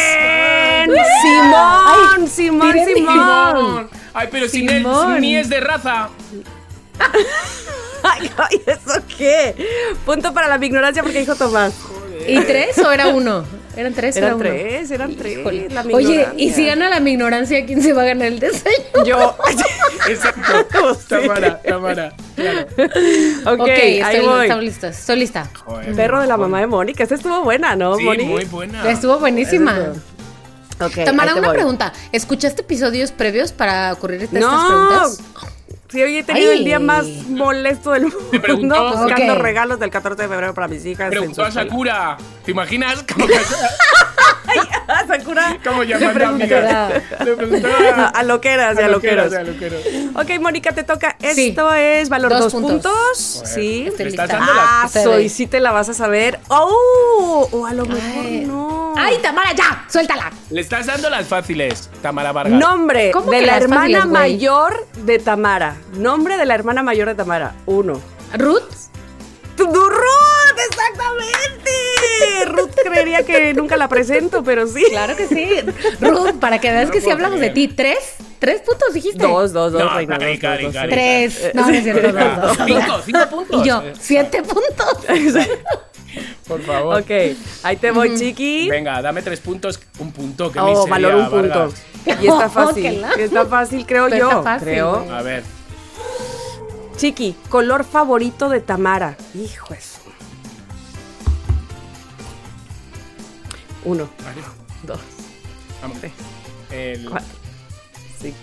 Bien, Simón, Simón, Simón. Simón. Ay, pero sin él, Simón. ni es de raza. Ay, ay, ¿eso qué? Punto para la ignorancia porque dijo Tomás. ¿Y tres o era uno? Eran tres o era Eran uno? tres, eran tres. Oye, y si gana la mi ignorancia, ¿quién se va a ganar el desayuno? Yo. Exacto. Sí. Tamara, Tamara. Claro. ok, ok, ahí estoy, voy. estoy lista. Estoy lista. Joder. Perro de la mamá de Mónica. Esta estuvo buena, ¿no, Sí, Moni? muy buena. Estuvo buenísima. Ok, Tamara, una voy. pregunta. ¿Escuchaste episodios previos para ocurrir estas No. preguntas? Sí, hoy he tenido Ay. el día más molesto del mundo preguntó. buscando regalos del 14 de febrero para mis hijas. Preguntó a. Sakura. ¿Te imaginas? Como que- Sakura. ¿Cómo Le llaman a? Le preguntó A, loqueras y a loqueros. a loqueros. Ok, Mónica, te toca. Sí. Esto es valor Dos dos, puntos. Sí. Estoy Le estás dando Ah, soy, sí te la vas a saber. ¡Oh! O a lo mejor Ay. no. ¡Ay, Tamara, ya! ¡Suéltala! Le estás dando las fáciles, Tamara Vargas. Nombre ¿Cómo de que la las hermana fáciles, güey? mayor de Tamara. Nombre de la hermana mayor de Tamara. Uno. ¿Ruth? ¡Tu Ruth! ¡Exactamente! Ruth creería que nunca la presento, pero sí. Claro que sí. Ruth, para que veas No que puedo hablamos de creer. ti. ¿Tres? ¿Tres puntos dijiste? Dos, dos, dos, No, reina, Cari, dos, Cari, dos, Cari. Tres. No, no es cierto. dos, dos. Cinco, cinco puntos. Y yo, siete puntos. Por favor. Ok, ahí te voy, chiqui. Venga, dame tres puntos, un punto. Que Oh, miseria, valor un punto. Y está Oh, fácil. está fácil, creo Pero yo. está fácil, creo. A ver. Chiqui, color favorito de Tamara. Hijo eso. Uno, Vale, dos, vamos. tres, El- cuatro, cinco,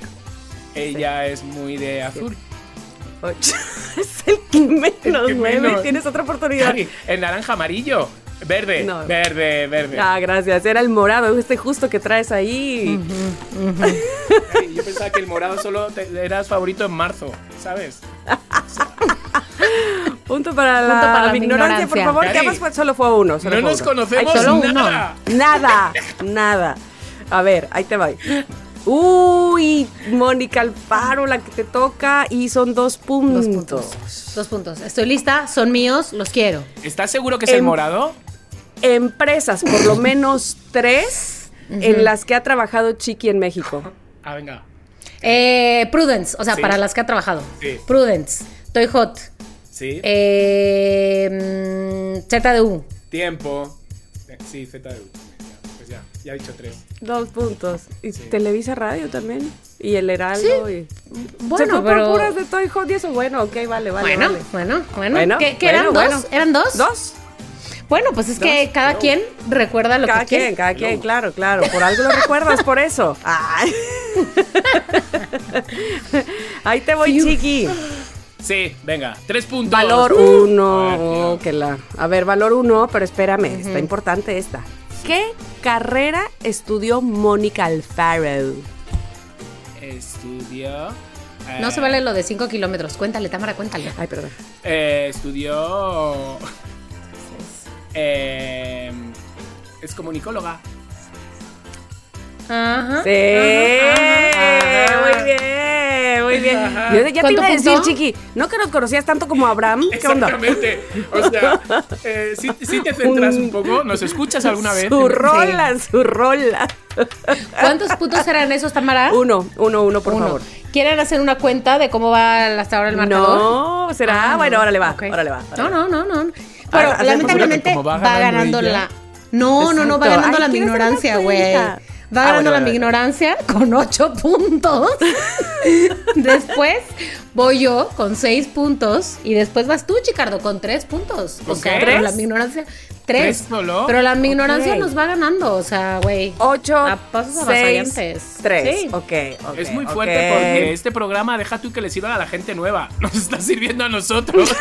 ella es muy de azul. es el que menos, El que. Tienes otra oportunidad. Cari, el naranja amarillo. Verde, No. verde, verde. Ah, gracias. Era el morado, este justo que traes ahí. Cari, yo pensaba que el morado solo te- eras favorito en marzo, ¿sabes? Punto para la, Punto para la mi ignorancia, por favor. Cari, Que además fue- solo fue uno. solo No fue nos uno. conocemos Ay, solo uno. nada. Nada, nada. A ver, ahí te va. Uy, Mónica Alfaro, la que te toca, y son dos puntos. Dos puntos. Dos puntos. Estoy lista, son míos, los quiero. ¿Estás seguro que es el Em- morado? Empresas, por lo menos tres, en las que ha trabajado Chiqui en México. Ah, venga. Eh, Prudence, o sea, Sí. para las que ha trabajado. Sí. Prudence, Toy Hot, Sí. eh, mm, ZDU, Tiempo. Sí, ZDU. Ya, he dicho tres. Dos puntos. ¿Y Televisa Radio también? Y el Heraldo. Y... Bueno, pero... puras de Toy Hot y eso. Bueno, ok, vale, vale. Bueno, bueno, bueno. ¿Qué, eran dos? ¿Eran dos? Dos. Bueno, pues es que cada quien recuerda lo que quiere. Cada quien, cada quien, claro, claro. Por algo lo recuerdas, por eso. Ay. Ahí te voy, chiqui. Sí, venga, tres puntos. Valor uh. uno. que la. A ver, valor uno, pero espérame, está importante esta. ¿Qué carrera estudió Mónica Alfaro? Estudió. no se vale lo de cinco kilómetros. Cuéntale, Tamara, cuéntale. Ay, perdón. Eh, estudió. Eh, es comunicóloga. Ajá. Sí. muy bien, muy bien. Yo ya te iba a decir, Chiqui, no que nos conocías tanto como Abraham. ¿Qué Exactamente. O sea, eh, si, te centras un poco, ¿nos escuchas alguna vez? Su rola, su rola. ¿Cuántos puntos eran esos, Tamara? Uno, uno, uno, por favor. ¿Quieren hacer una cuenta de cómo va hasta ahora el marcador? No, será. Ah, bueno, ahora le va. Ahora le va. no, no, no, no. Pero lamentablemente va ganando, la. No, no, no, va ganando la ignorancia, güey. Va ah, ganando la ignorancia con ocho puntos. después voy yo con seis puntos. Y después vas tú, Chicardo, con tres puntos. O sea, ¿Tres? la ignorancia. Tres. solo? Pero la ignorancia nos va ganando. O sea, güey. Ocho. A pasos avasallantes. Tres. Sí. Ok. es muy fuerte porque este programa deja tú que le sirva a la gente nueva. Nos está sirviendo a nosotros.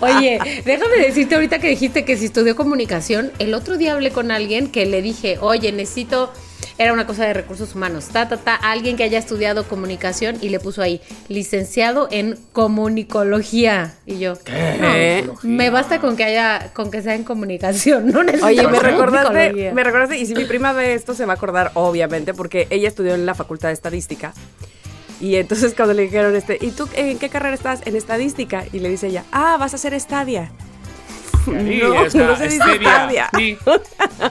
Oye, déjame decirte ahorita que dijiste que si estudió comunicación, el otro día hablé con alguien que le dije, oye, necesito era una cosa de recursos humanos, ta, ta, ta, alguien que haya estudiado comunicación y le puso ahí, licenciado en comunicología. Y yo, ¿Qué? me basta con que haya, con que sea en comunicación, no Oye, me recordaste, me recordaste, y si mi prima ve esto se va a acordar, obviamente, porque ella estudió en la Facultad de Estadística. Y entonces cuando le dijeron, este, ¿y tú en qué carrera estás? En estadística. Y le dice ella, ah, vas a hacer estadia. No, no se dice. Sí.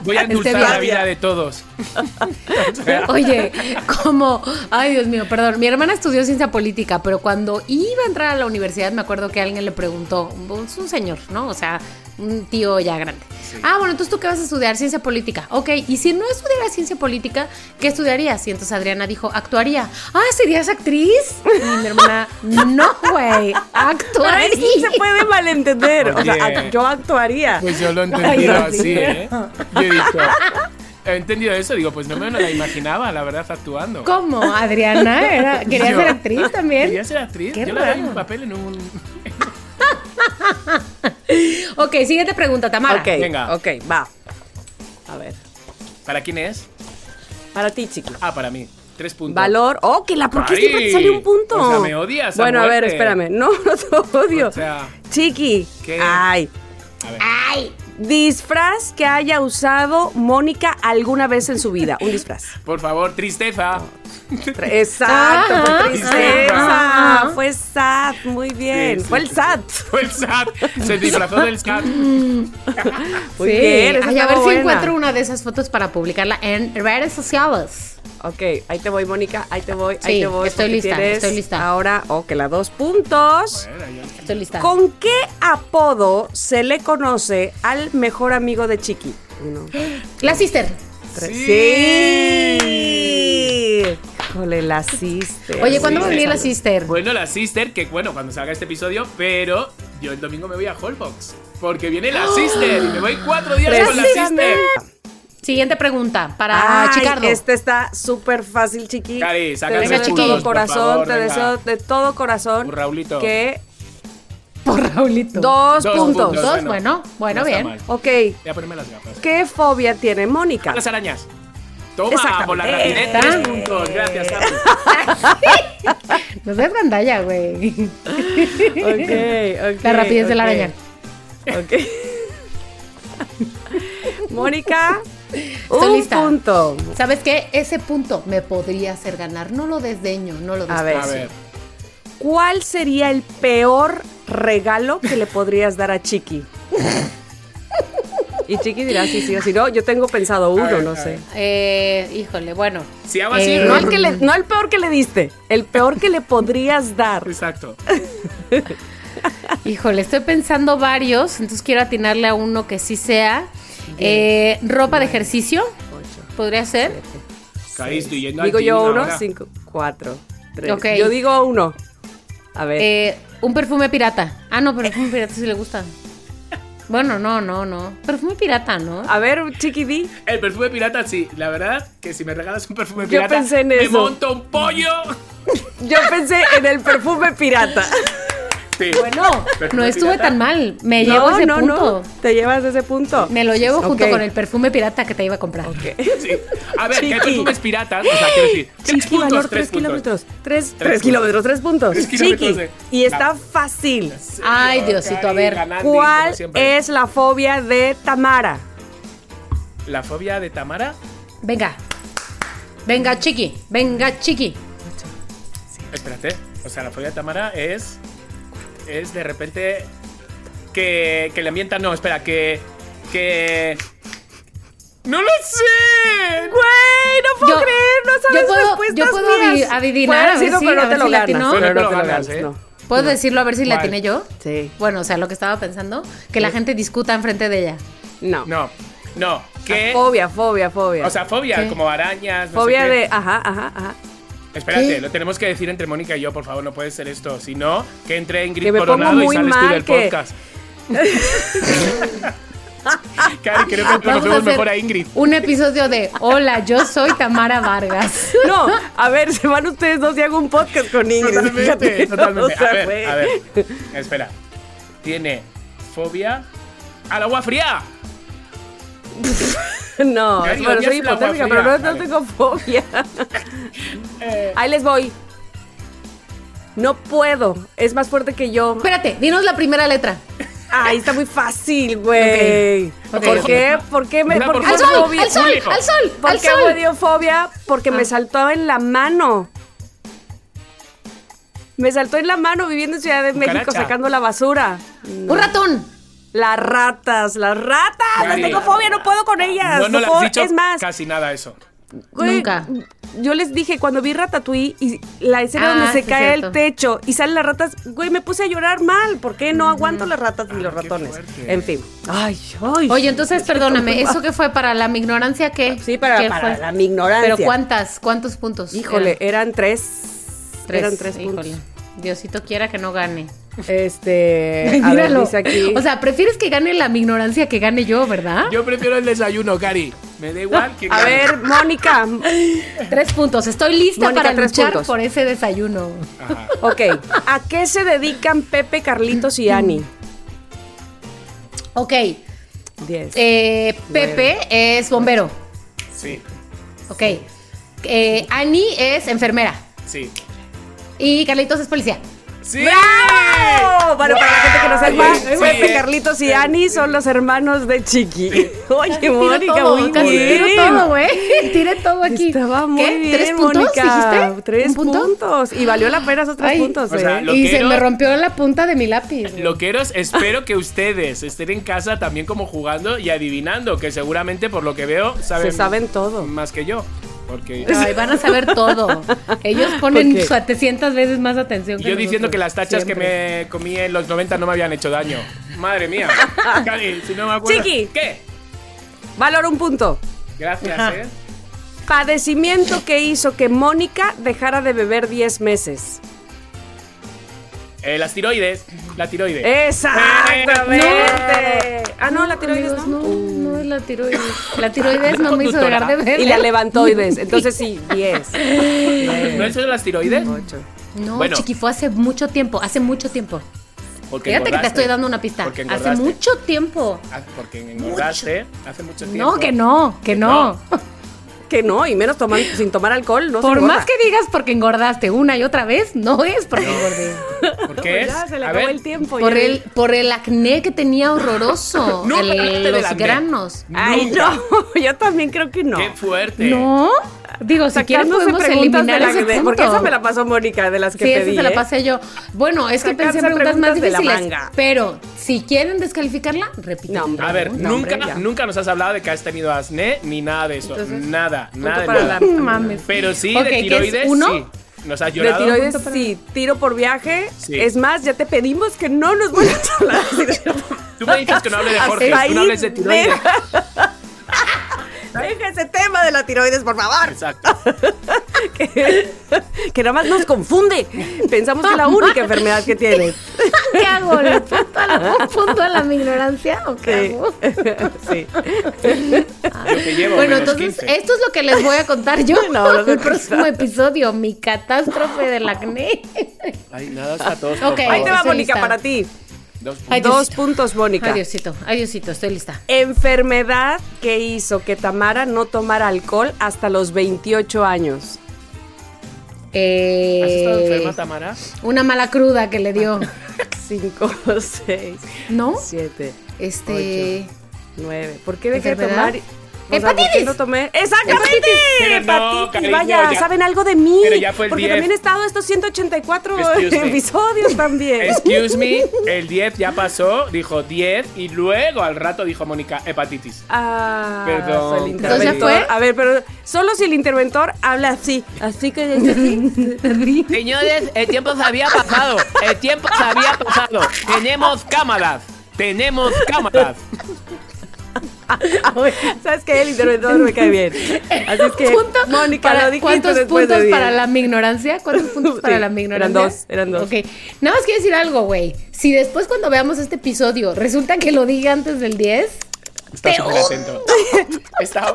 Voy a endulzar la vida de todos. Oye, como, ay Dios mío, perdón, mi hermana estudió ciencia política, pero cuando iba a entrar a la universidad me acuerdo que alguien le preguntó, es un señor, ¿no? O sea, un tío ya grande. Ah, bueno, entonces tú qué vas a estudiar? Ciencia política. Ok, y si no estudiara ciencia política, ¿qué estudiarías? Y entonces Adriana dijo, actuaría. Ah, ¿serías actriz? Y mi hermana, no, güey, actuaría. Pero sí se puede malentender. o sea, yo actuaría. Pues yo lo he entendido así, ¿eh? Yo he dicho, he entendido eso, digo, pues no me lo imaginaba, la verdad, actuando. ¿Cómo? Adriana era, quería ser actriz también. Quería ser actriz. yo le doy un papel en un. ok, siguiente pregunta, Tamara. Ok, Venga. ok, va. A ver. ¿Para quién es? Para ti, chico. Ah, para mí. Tres puntos. Valor. Oh, que la. ¿Por qué siempre te sale un punto? O sea, me odias. Bueno, a, ver, espérame. No, no te odio. O sea. Chiqui. ¿Qué? Ay. A ver. Ay. Disfraz que haya usado Mónica alguna vez en su vida. Un disfraz. Por favor, tristeza. Exacto, fue tristeza. Fue sad, muy bien. fue el sad. Fue el sad. Se disfrazó del sad. muy bien. a ver si encuentro una de esas fotos para publicarla en redes sociales. Ok, ahí te voy, Mónica, ahí te voy, ahí te voy. Estoy lista, estoy lista. Ahora, ok, la dos puntos. estoy lista. ¿Con qué apodo se le conoce al mejor amigo de Chiqui? La sister. Sí. Híjole, la sister. Oye, ¿cuándo va a venir la sister? Bueno, la sister, que bueno, cuando salga este episodio, pero yo el domingo me voy a Holbox. Porque viene la sister y me voy cuatro días con la sister. Siguiente pregunta para Ay, Chicardo. Este está súper fácil, chiqui. Cari, te deseo de todo corazón, te deseo de todo corazón por Raulito. que por Raulito. Dos, puntos. Dos, bueno, bueno, bien. Ok. Voy a ponerme las gafas. ¿Qué fobia tiene Mónica? las arañas. Toma, por la rapidez, tres puntos. Gracias, No seas gandalla, güey. ok, ok. La rapidez de la araña. Ok. Mónica, Estoy un punto. ¿Sabes qué? Ese punto me podría hacer ganar. No lo desdeño, no lo desdeño. A ver. ¿Cuál sería el peor regalo que le podrías dar a Chiqui? Y Chiqui dirá sí, sí o si no. Yo tengo pensado uno, no sé. Eh, híjole, bueno. Si hago así. Eh, no, el no el peor que le diste, el peor que le podrías dar. Exacto. Híjole, estoy pensando varios, entonces quiero atinarle a uno que sí sea. Eh, ropa de ejercicio. ¿Podría ser? Caíste yendo Digo yo uno, cinco, cuatro, tres. Yo digo uno. A ver. Eh, un perfume pirata. Ah, no, perfume pirata sí le gusta. Bueno, no, no, no. Perfume pirata, ¿no? A ver, chiquití. El perfume pirata, sí. La verdad, que si me regalas un perfume pirata, Yo pensé en me monto un pollo. Yo pensé en el perfume pirata. Bueno, no estuve tan mal. Me llevo ese no, punto. No. Te llevas ese punto. Me lo llevo junto con el perfume pirata que te iba a comprar. Sí. A ver, ¿qué perfumes piratas? O sea, quiero decir, tres puntos, valor, tres, kilómetros. Tres, tres, kilómetros, tres puntos. Chiqui. Y está fácil. Ay, Diosito, a ver. ¿Cuál es la fobia de Tamara? ¿La fobia de Tamara? Venga. Venga, chiqui. Venga, chiqui. Espérate. O sea, la fobia de Tamara es es de repente que, que le ambienta. No, espera, que. que. ¡No lo sé! ¡Güey! ¡No puedo creer! ¡No sabes yo puedo, respuestas Yo puedo adivinar. A ver si, pero no te lo ganas. Pero no te lo ganas, ¿eh? ¿Puedo decirlo a ver si la tiene yo? Sí. Bueno, o sea, lo que estaba pensando, que la gente discuta enfrente de ella. No. No. No. ¿Qué? Fobia, fobia, fobia. O sea, fobia, como arañas. fobia de. Ajá, ajá, ajá. Espérate, lo tenemos que decir entre Mónica y yo, por favor, no puede ser esto. Si no, que entre Ingrid Coronado y sales tú del podcast. Cari, creo que conocemos mejor a Ingrid. Un episodio de Hola, yo soy Tamara Vargas. No, a ver, se van ustedes dos y hago un podcast con Ingrid. Totalmente, totalmente. a ver, a ver. Espera. Tiene fobia al agua fría. No, bueno, soy hipotética, pero no, tengo fobia. Eh. Ahí les voy. No puedo. Es más fuerte que yo. Espérate, dinos la primera letra. Ay, está muy fácil, güey. ¿Por qué? ¿Por qué me por al, sol, al sol, al sol, ¿Por qué me dio fobia? Porque me ah. saltó en la mano. Me saltó en la mano viviendo en Ciudad de México sacando la basura. Un ratón. Las ratas, las ratas. tengo fobia, no puedo con ellas. No, no, no has dicho es más. casi nada eso. Nunca. Yo les dije, cuando vi Ratatouille y la escena donde ah, se cae el techo y salen las ratas, güey, me puse a llorar mal. ¿Por qué no aguanto las ratas ni los ratones? En fin. Ay, ay. Oye, entonces, perdóname, ¿eso qué fue? ¿Para la ignorancia qué? Sí, para, la ignorancia. ¿Pero cuántas? ¿Cuántos puntos? Híjole, eran, tres. Eran tres puntos. Diosito quiera que no gane. Este. a ver, dice aquí. O sea, prefieres que gane la ignorancia que gane yo, ¿verdad? Yo prefiero el desayuno, Cari. Me da igual que A ver, Mónica. tres puntos. Estoy lista para luchar por ese desayuno. Ok. ¿A qué se dedican Pepe, Carlitos y Ani? Ok. Diez. Eh, Pepe es bombero. Sí. Ok. Eh, Ani es enfermera. Sí. Y Carlitos es policía. ¡Sí! ¡Bravo! Bueno, para la gente que no sepa, Pepe, Carlitos y Ani son los hermanos de Chiqui. Oye, Mónica, muy bien. Tire todo, güey. Tire todo aquí. Estaba muy ¿Qué? bien, ¿Tres puntos, Mónica. Dijiste? Tres puntos. Y valió la pena esos tres puntos, o sea, ¿eh? Y se me rompió la punta de mi lápiz. Loqueros, espero que ustedes estén en casa también como jugando y adivinando, que seguramente por lo que veo saben, se saben todo. Más que yo. Porque... Ay, van a saber todo. Ellos ponen 700 veces más atención que Yo diciendo que las tachas que me comí en los 90 no me habían hecho daño. Madre mía. si no me acuerdo. Chiqui. ¿Qué? Valor un punto. Gracias, ¿eh? Padecimiento que hizo que Mónica dejara de beber 10 meses. Eh, las tiroides. La tiroides. Exactamente. ah, no, la tiroides no. No, no es la tiroides. La tiroides no me hizo dejar de beber. Y la levantoides. Entonces sí, 10. ¿No es eso las tiroides? 8. No, chiqui, fue hace mucho tiempo. Hace mucho tiempo. Porque Fíjate que te estoy dando una pista. Hace mucho tiempo. Ah, porque engordaste hace mucho tiempo. No, que no, que no que no, y menos sin tomar alcohol, no Por más que digas porque engordaste una y otra vez, no es porque engordé. ¿Por qué es? se le acabó el tiempo. Por el, por el acné que tenía horroroso. los granos. Ay, no, yo también creo que no. Qué fuerte. ¿No? Digo, si quieren podemos eliminar ese punto. Porque esa me la pasó Mónica, de las que sí, pedí. Sí, se la ¿eh? pasé yo. Bueno, es que pensé en preguntas, más difíciles. Pero si quieren descalificarla, repito. a ver, nunca, nunca nos has hablado de que has tenido acné ni nada de eso. nada, nada. nada. Mames. Pero sí, de tiroides, uno? sí. ¿Nos has llorado? De tiroides, sí. Tiro por viaje. Es más, ya te pedimos que no nos vuelvas a hablar. Tú me dices que no hable de Jorge, tú no hables de tiroides. Deja ese de la tiroides, por favor. Exacto. que, que, nada más nos confunde. Pensamos que es la única enfermedad que tiene. ¿Qué hago? ¿Le punto a la, mi ignorancia o qué hago? Sí. bueno, entonces, esto es lo que les voy a contar yo no, en el próximo episodio. Mi catástrofe del acné. Ay, nada, está todo. Okay, Ahí te va, Mónica, para ti. Dos puntos. Mónica. Adiósito, adiósito, estoy lista. Enfermedad que hizo que Tamara no tomara alcohol hasta los 28 años. Eh, ¿Has estado enferma, Tamara? Una mala cruda que le dio. Cinco, seis, ¿No? siete, este, nueve. ¿Por qué dejé de tomar ¡Hepatitis! no tomé? ¡Exactamente! ¡Hepatitis! Vaya, ¿saben algo de mí? Pero ya fue el Porque 10. también he estado estos 184 episodios también. Excuse me, el 10 ya pasó, dijo 10 y luego al rato dijo Mónica, hepatitis. Ah, Perdón. el interventor. ¿Ya fue? A ver, pero solo si el interventor habla así. Así que Señores, el tiempo se había pasado. El tiempo se había pasado. Tenemos cámaras. Tenemos cámaras. ¿Sabes qué? El interventor me cae bien. Así es que, Mónica, para, lo dijiste ¿Cuántos puntos de para la mi ignorancia? ¿Cuántos puntos para la mi ignorancia? Eran dos, eran dos. Ok. Nada más quiero decir algo, güey. Si después cuando veamos este episodio resulta que lo diga antes del 10... Está súper atento. Está...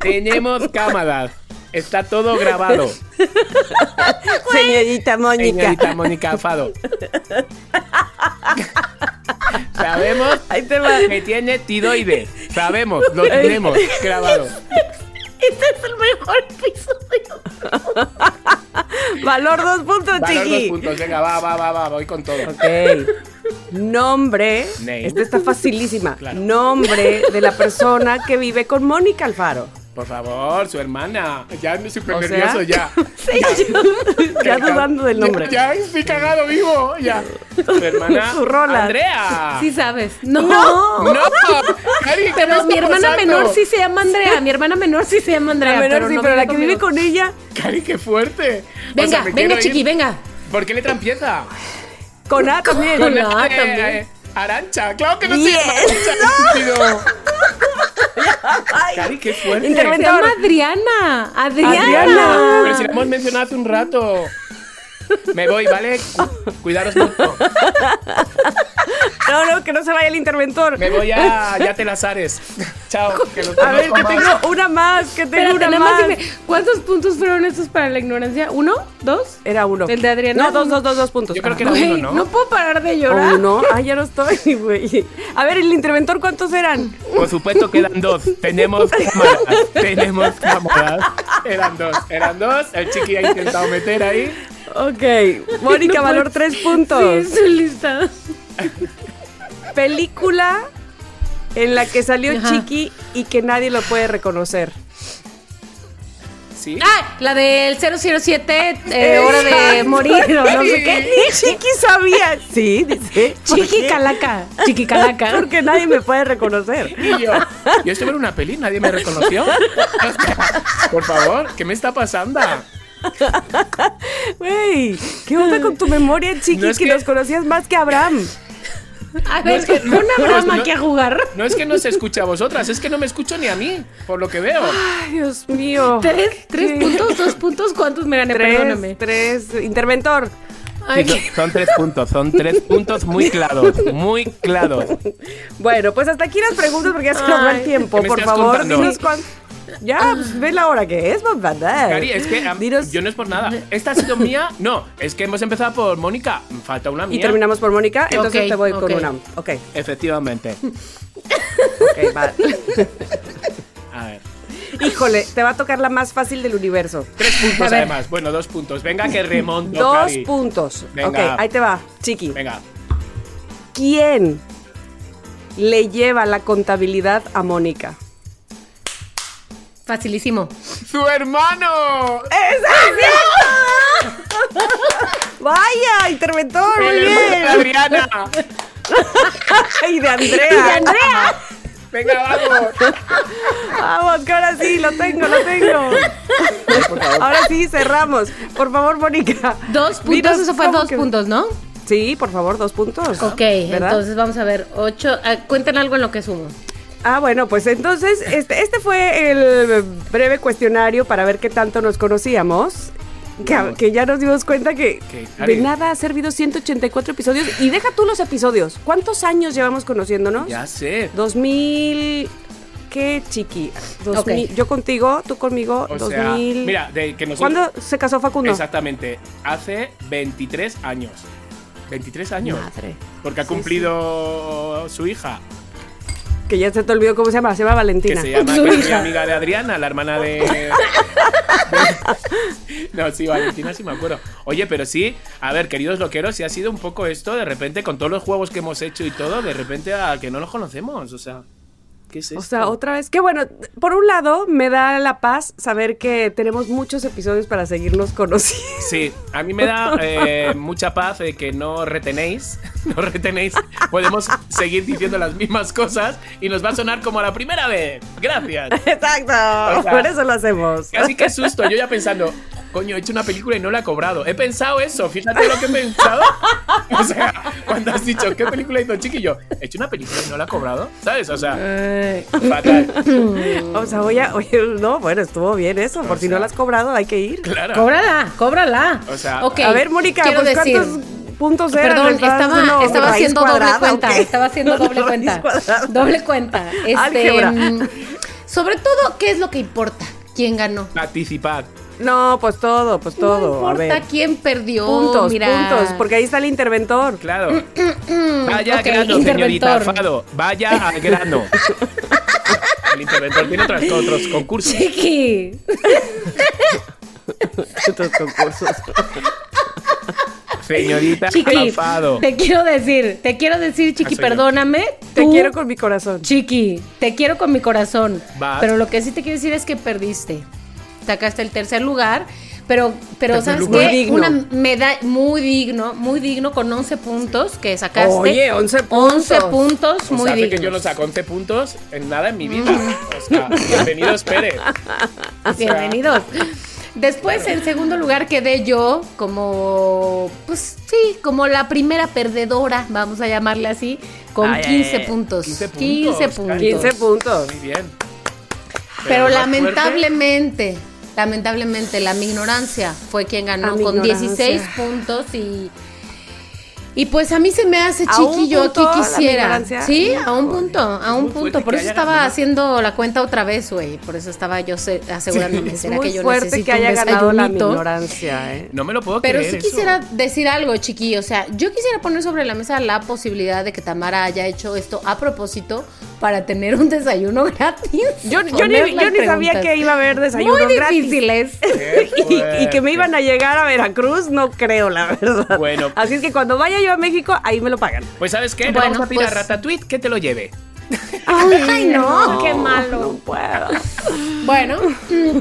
Tenemos cámaras. Está todo grabado. Señorita Mónica. Señorita Mónica Fado. Sabemos que tiene tiroides. Sabemos, lo tenemos grabado. Este es el mejor episodio. Valor dos puntos, Valor chiqui. dos puntos. Venga, va, va, va, va, voy con todo. Ok. Nombre. Name. Esta está facilísima. Claro. Nombre de la persona que vive con Mónica Alfaro. Por favor, su hermana. Ya ando súper sea, nervioso, ya. Sí, ya dudando del nombre. Ya, ya estoy cagado vivo, ya. Su hermana. Su rola. Andrea. Sí sabes. No. No, Cari, ¿qué Pero me mi hermana pasando? menor sí se llama Andrea. Mi hermana menor sí se llama Andrea. La menor pero sí, no pero la que vive con ella, Cari, qué fuerte. O Venga, sea, me venga, ir. chiqui, venga. ¿Por qué letra empieza? con A también. Con A eh, también. eh, Arancha, claro que no Yes. se llama Arancha, estúpido. Cari, qué fuerte. Se Interventor. llama Adriana. Adriana. Adriana. Pero si la hemos mencionado hace un rato. Me voy, ¿vale? Cu- Cuidaros mucho. No, no, que no se vaya el interventor. Me voy a ya te las ares. Chao. Que los A ver, que más. tengo una más, que tengo Espérate, una más dime, ¿cuántos puntos fueron estos para la ignorancia? ¿Uno? ¿Dos? Era uno. ¿El de Adriana? No, dos, dos, dos, dos puntos. Yo creo que era Güey, uno, ¿no? puedo parar de ¿O llorar. uno? Ah, ya no estoy, güey. A ver, el interventor, ¿cuántos eran? Por supuesto quedan dos. Tenemos cámaras. Tenemos cámaras. Eran dos. Eran dos. El chiqui ha intentado meter ahí. Ok. Mónica, No valor tres Sí, puntos. estoy lista. Película en la que salió Ajá. Chiqui y que nadie lo puede reconocer. ¿Sí? Ah, la del 007, eh, hora de morir o no sé qué. Ni Chiqui sabía. Sí, dice. ¿Por Chiqui qué? Calaca. Chiqui Calaca. Porque nadie me puede reconocer. Y yo, yo estuve en una peli, nadie me reconoció. Por favor, ¿qué me está pasando? Güey, ¿qué onda con tu memoria, Chiqui? No es que, que- los conocías más que Abraham. A ver, es que- pon a Abraham no- aquí a jugar. No es que no se escuche a vosotras, es que no me escucho ni a mí, por lo que veo. Ay, Dios mío. ¿Tres? ¿Tres puntos? ¿Dos puntos? ¿Cuántos me gané? Tres, Perdóname. tres. Interventor. Ay, Sí, son, son tres puntos, son tres puntos muy claros, muy claros. Bueno, pues hasta aquí las preguntas porque ya se nos va el tiempo. ¿qué me Por favor, contando? dinos cuánto. Ya, pues, ve la hora que es, papá. Cari, es que am, Dinos- yo no es por nada. ¿Esta ha sido mía? No, es que hemos empezado por Mónica. Falta una mía. Y terminamos por Mónica, entonces Ok, te voy con ok. una. Ok, Efectivamente. ok, va. A ver. Híjole, te va a tocar la más fácil del universo. Tres puntos ver. además. Bueno, dos puntos. Venga, que remonto. Dos Cari. puntos. Venga. Ok, ahí te va, Chiqui. Venga. ¿Quién le lleva la contabilidad a Mónica? Facilísimo. ¡Su hermano! Vaya, interventor, muy El hermano de bien. Adriana! Y de Andrea. ¡Y Andrea! Venga, vamos. Vamos, que ahora sí, lo tengo, lo tengo. Ahora sí, cerramos. Por favor, Mónica. Dos puntos, eso fue dos puntos, ¿no? Sí, por favor, dos puntos. Ok, entonces vamos a ver, ocho. Ah, cuenten algo en lo que sumo. Ah, bueno, pues entonces este, este fue el breve cuestionario para ver qué tanto nos conocíamos. Que, ya nos dimos cuenta que de nada ha servido 184 episodios. Y deja tú los episodios. ¿Cuántos años llevamos conociéndonos? Ya sé. 2000. ¿Qué chiqui? 2000, Yo contigo, tú conmigo. O 2000. mira, de que ¿Cuándo se casó Facundo? Exactamente. Hace 23 años. 23 años. Madre. Porque ha cumplido su hija que ya se te olvidó cómo se llama, se llama Valentina. Que se llama, amiga de Adriana, la hermana de... no, sí, Valentina sí me acuerdo. Oye, pero sí, a ver, queridos loqueros, si ha sido un poco esto, de repente, con todos los juegos que hemos hecho y todo, de repente a que no los conocemos, o sea... O sea, otra vez. Que bueno, por un lado me da la paz saber que tenemos muchos episodios para seguirnos conociendo. Sí, a mí me da eh, mucha paz de que no retenéis, no retenéis. Podemos seguir diciendo las mismas cosas y nos va a sonar como la primera vez. Gracias. Exacto. por eso lo hacemos. Así que susto. Yo ya pensando, coño, he hecho una película y no la he cobrado. He pensado eso, fíjate lo que he pensado. O sea, cuando has dicho, ¿qué película hizo Chiquillo? He hecho una película y no la he cobrado, ¿sabes? O sea, fatal. O sea, oye, oye, no, bueno, estuvo bien eso. Por si no la has cobrado, hay que ir. Claro. Cóbrala, cóbrala. O sea, okay. a ver, Mónica, pues, decir, ¿cuántos puntos eran? Perdón, estaba, estaba haciendo doble cuenta. Estaba haciendo doble cuenta. Doble cuenta. Este, mm, sobre todo, ¿qué es lo que importa? ¿Quién ganó? Participar. No, pues todo, pues todo. No importa quién perdió. Puntos, puntos, porque ahí está el interventor. Claro. Vaya al grano, señorita Fado. Vaya al grano. el interventor tiene otros, otros concursos. Chiqui. otros concursos. Señorita Chiqui, te quiero decir, te quiero decir, Chiqui, ah, perdóname. Te quiero con mi corazón. Chiqui, te quiero con mi corazón. Pero lo que sí te quiero decir es que perdiste sacaste el tercer lugar. Pero, pero ¿sabes qué? Una medalla muy digno, muy digno con 11 puntos que sacaste. Oye, 11 puntos. 11 puntos, muy digno. que yo no saco 11 puntos en nada en mi vida. O sea, bienvenidos, Pérez. bienvenidos. Después, en segundo lugar, quedé yo como, pues sí, como la primera perdedora, vamos a llamarle así, con 15, puntos. 15 puntos. 15 puntos. 15 puntos. Muy bien. Pero, lamentablemente, lamentablemente la mi ignorancia fue quien ganó con 16 puntos y y pues a mí se me hace chiquillo aquí quisiera. Sí, a un punto, a un punto. Por eso estaba haciendo la cuenta otra vez, güey. Por eso estaba yo asegurándome. ¿Será que yo fuerte que haya ganado la ignorancia, ¿eh? No me lo puedo Pero creer. Pero sí quisiera decir algo, chiquillo. O sea, yo quisiera poner sobre la mesa la posibilidad de que Tamara haya hecho esto a propósito para tener un desayuno gratis. Yo, yo ni, yo ni sabía que iba a haber desayunos Muy difíciles. y, y, que me iban a llegar a Veracruz, no creo, la verdad. Bueno. Así es que cuando vaya yo a México, ahí me lo pagan. Pues ¿sabes qué? Bueno, vamos a pedir a pues Ratatouille que te lo lleve. Ay, no, qué malo. No puedo. Bueno,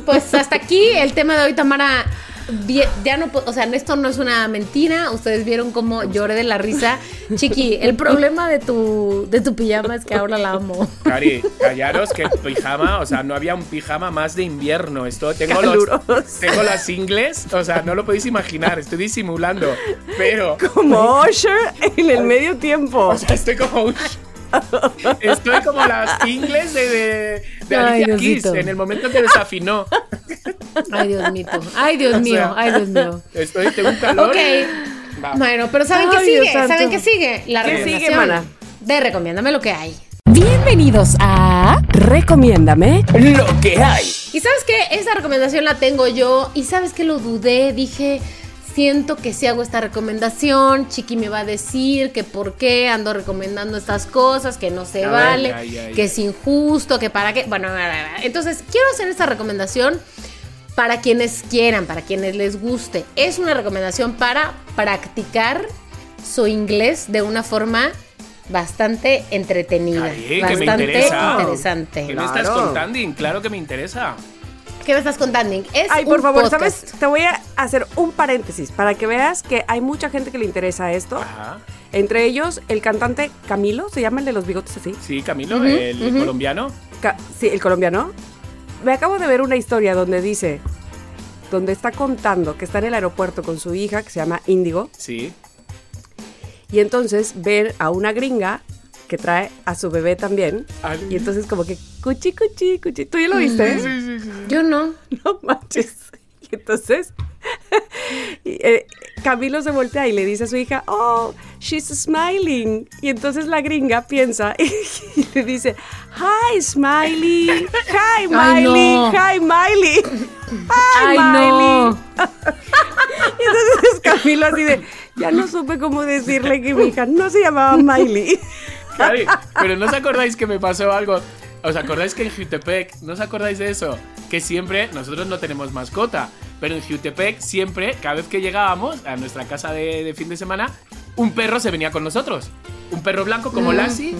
pues hasta aquí el tema de hoy, Tamara ya no, o sea, esto no es una mentira. Ustedes vieron cómo lloré de la risa. Chiqui, el problema de tu, de tu pijama es que ahora la amo. Cari, callaros que pijama, o sea, no había un pijama más de invierno. Esto, tengo, los, tengo las ingles, o sea, no lo podéis imaginar, estoy disimulando. Pero. Como Usher en el medio tiempo. O sea, estoy como Usher. Estoy como las ingles de, de, Alicia Keys en el momento que desafinó. Ay, Dios mío. Ay, Dios mío. Ay, Dios mío. Estoy, tengo un calor. Ok. Bueno, pero ¿saben qué sigue? ¿Saben qué sigue? La ¿Qué sigue, mana? De Recomiéndame lo que hay. Bienvenidos a Recomiéndame lo que hay. Y sabes qué? Esa recomendación la tengo yo y sabes que lo dudé, dije, siento que si hago esta recomendación, Chiqui me va a decir que por qué ando recomendando estas cosas, que no se vale, que es injusto, que para qué. Bueno, entonces quiero hacer esta recomendación para quienes quieran, para quienes les guste. Es una recomendación para practicar su inglés de una forma bastante entretenida, bastante interesante. ¿Qué me estás contando? Claro que me interesa. ¿Qué me estás contando? Es Ay, por favor, ¿sabes? Te voy a hacer un paréntesis para que veas que hay mucha gente que le interesa esto. Ajá. Entre ellos, el cantante Camilo, ¿se llama el de los bigotes así? Sí, Camilo, el colombiano. sí, el colombiano. Me acabo de ver una historia donde dice donde está contando que está en el aeropuerto con su hija, que se llama Índigo. Sí. Y entonces ven a una gringa que trae a su bebé también. Y entonces como que cuchi, cuchi, cuchi. ¿Tú ya lo viste? Sí, sí, sí. Yo no. No manches. Y entonces eh, Camilo se voltea y le dice a su hija, oh, she's smiling. Y entonces la gringa piensa y, le dice, hi, Smiley. Hi, Miley. Hi, Miley. Hi, Miley. y entonces Camilo así de, ya no supe cómo decirle que mi hija no se llamaba Miley. Pero ¿no os acordáis que me pasó algo? ¿Os acordáis que en Jutepec, no os acordáis de eso? Que siempre, nosotros no tenemos mascota, pero en Jutepec siempre, cada vez que llegábamos a nuestra casa de, fin de semana, un perro se venía con nosotros. Un perro blanco como Lassie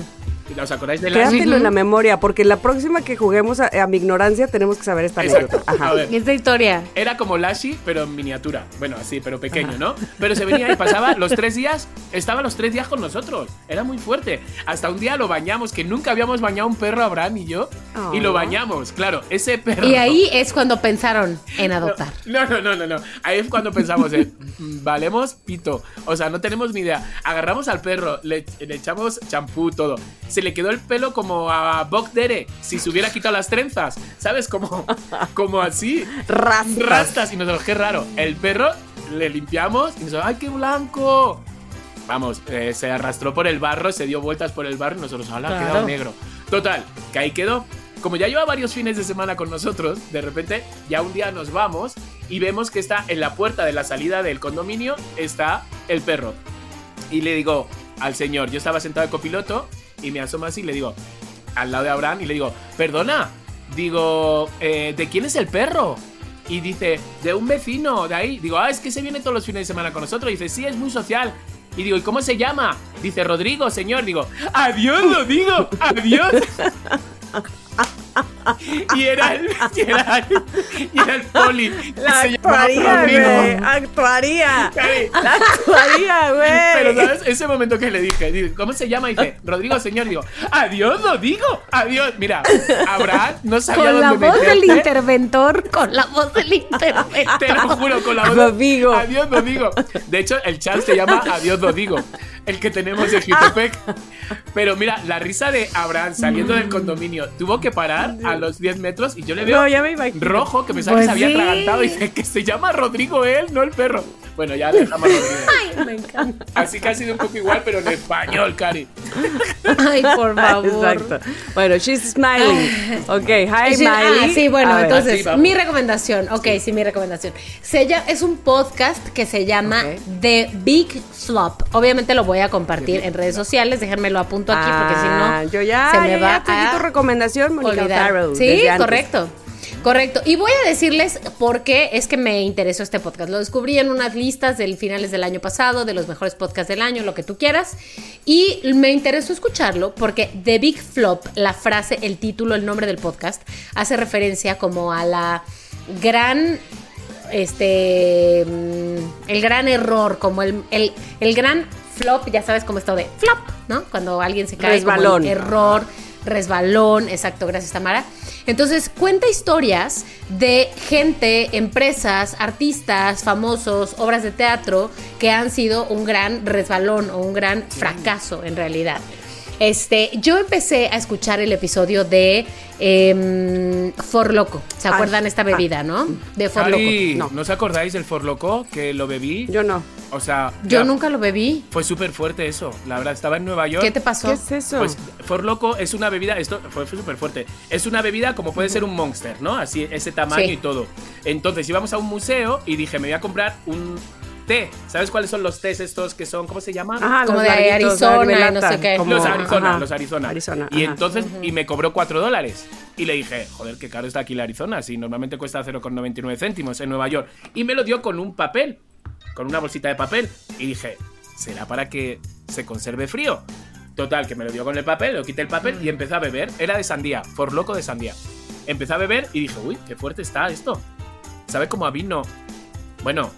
¿Os acordáis de la Quédatelo en la memoria, porque la próxima que juguemos a, mi ignorancia tenemos que saber esta anécdota. Esta historia. Era como Lassie, pero en miniatura. Bueno, así, pero pequeño, ¿no? Pero se venía y pasaba los tres días, estaba los tres días con nosotros. Era muy fuerte. Hasta un día lo bañamos, que nunca habíamos bañado un perro, Abraham y yo, y lo oh. bañamos. Claro, ese perro. Y ahí es cuando pensaron en adoptar. No, no, no, no, no. Ahí es cuando pensamos en, mm, valemos pito. O sea, no tenemos ni idea. Agarramos al perro, le, le echamos champú, todo. Se le quedó el pelo como a Bob Dere si se hubiera quitado las trenzas, ¿sabes? Como, como así. Rastas. Rastas. Y nosotros, qué raro. El perro le limpiamos y nosotros, ¡ay, qué blanco! Vamos, eh, se arrastró por el barro, se dio vueltas por el barro y nosotros, ¡hala, claro. quedado negro! Total, que ahí quedó. Como ya lleva varios fines de semana con nosotros, de repente ya un día nos vamos y vemos que está en la puerta de la salida del condominio, está el perro. Y le digo al señor, yo estaba sentado de copiloto y me asomo así y le digo, al lado de Abraham, y le digo, perdona, digo, eh, ¿de quién es el perro? Y dice, de un vecino, de ahí. Digo, ah, es que se viene todos los fines de semana con nosotros. Y dice, sí, es muy social. Y digo, ¿y cómo se llama? Dice, Rodrigo, señor. Digo, adiós, lo digo, adiós. y era el, y era el, y era el poli. La actuaría, güey. Actuaría. La actuaría, güey. Pero, ¿sabes? Ese momento que le dije, ¿cómo se llama? Y dice, Rodrigo, señor. Digo, adiós, lo digo. Adiós. Mira, Abraham no sabía con dónde Con la voz del interventor. Con la voz del interventor. Te lo juro, con la voz. Rodrigo. Adiós, Rodrigo. De hecho, el chat se llama Adiós, Rodrigo. El que tenemos en Jutepec. Pero mira, la risa de Abraham saliendo del condominio tuvo que parar a los 10 metros y yo le veo rojo que pensaba que se había pues atragantado y dice que se llama Rodrigo él, no el perro. Bueno, ya le dejamos Ay, me encanta. Así que ha sido un poco igual, pero en español, Cari. Ay, por favor. Exacto. Bueno, she's smiling. Ok, hi, She, Ah, sí, bueno, entonces, mi recomendación. Ok, sí, mi recomendación. Se llama, es un podcast que se llama The Big Flop. Obviamente lo voy a compartir en redes sociales. Déjenme lo apunto aquí porque si no. Ah, yo ya, se me va a tu recomendación, Monica Sí, correcto. Correcto. Y voy a decirles por qué es que me interesó este podcast. Lo descubrí en unas listas del finales del año pasado, de los mejores podcasts del año, lo que tú quieras. Y me interesó escucharlo porque The Big Flop, la frase, el título, el nombre del podcast, hace referencia como a la gran este mm, el gran error, como el, el, gran flop, ya sabes cómo esto de flop, ¿no? Cuando alguien se cae, resbalón. error, resbalón, exacto, gracias Tamara. Entonces cuenta historias de gente, empresas, artistas, famosos, obras de teatro que han sido un gran resbalón o un gran fracaso en realidad. Este, yo empecé a escuchar el episodio de eh, For Loco. ¿Se ah, acuerdan esta ah. bebida, no? De For Loco. No. ¿No os acordáis del For Loco que lo bebí? Yo no. O sea, yo nunca lo bebí. Fue súper fuerte eso. La verdad, estaba en Nueva York. ¿Qué te pasó? ¿Qué es eso? Pues For Loco es una bebida, esto fue, súper fuerte. Es una bebida como puede ser un Monster, ¿no? Así, ese tamaño y todo. Entonces íbamos a un museo y dije, me voy a comprar un té. ¿Sabes cuáles son los tés estos que son, ¿cómo se llaman? como de Arizona, no sé qué. Los Arizona, los Arizona. y entonces, y me cobró 4 dólares. Y le dije, joder, qué caro está aquí la Arizona, si normalmente cuesta 0,99 céntimos en Nueva York. Y me lo dio con un papel, con una bolsita de papel. Y dije, ¿será para que se conserve frío? Total, que me lo dio con el papel, lo quité el papel y empecé a beber. Era de sandía, por loco de sandía. Empecé a beber y dije, uy, qué fuerte está esto. ¿Sabe cómo a vino? Bueno,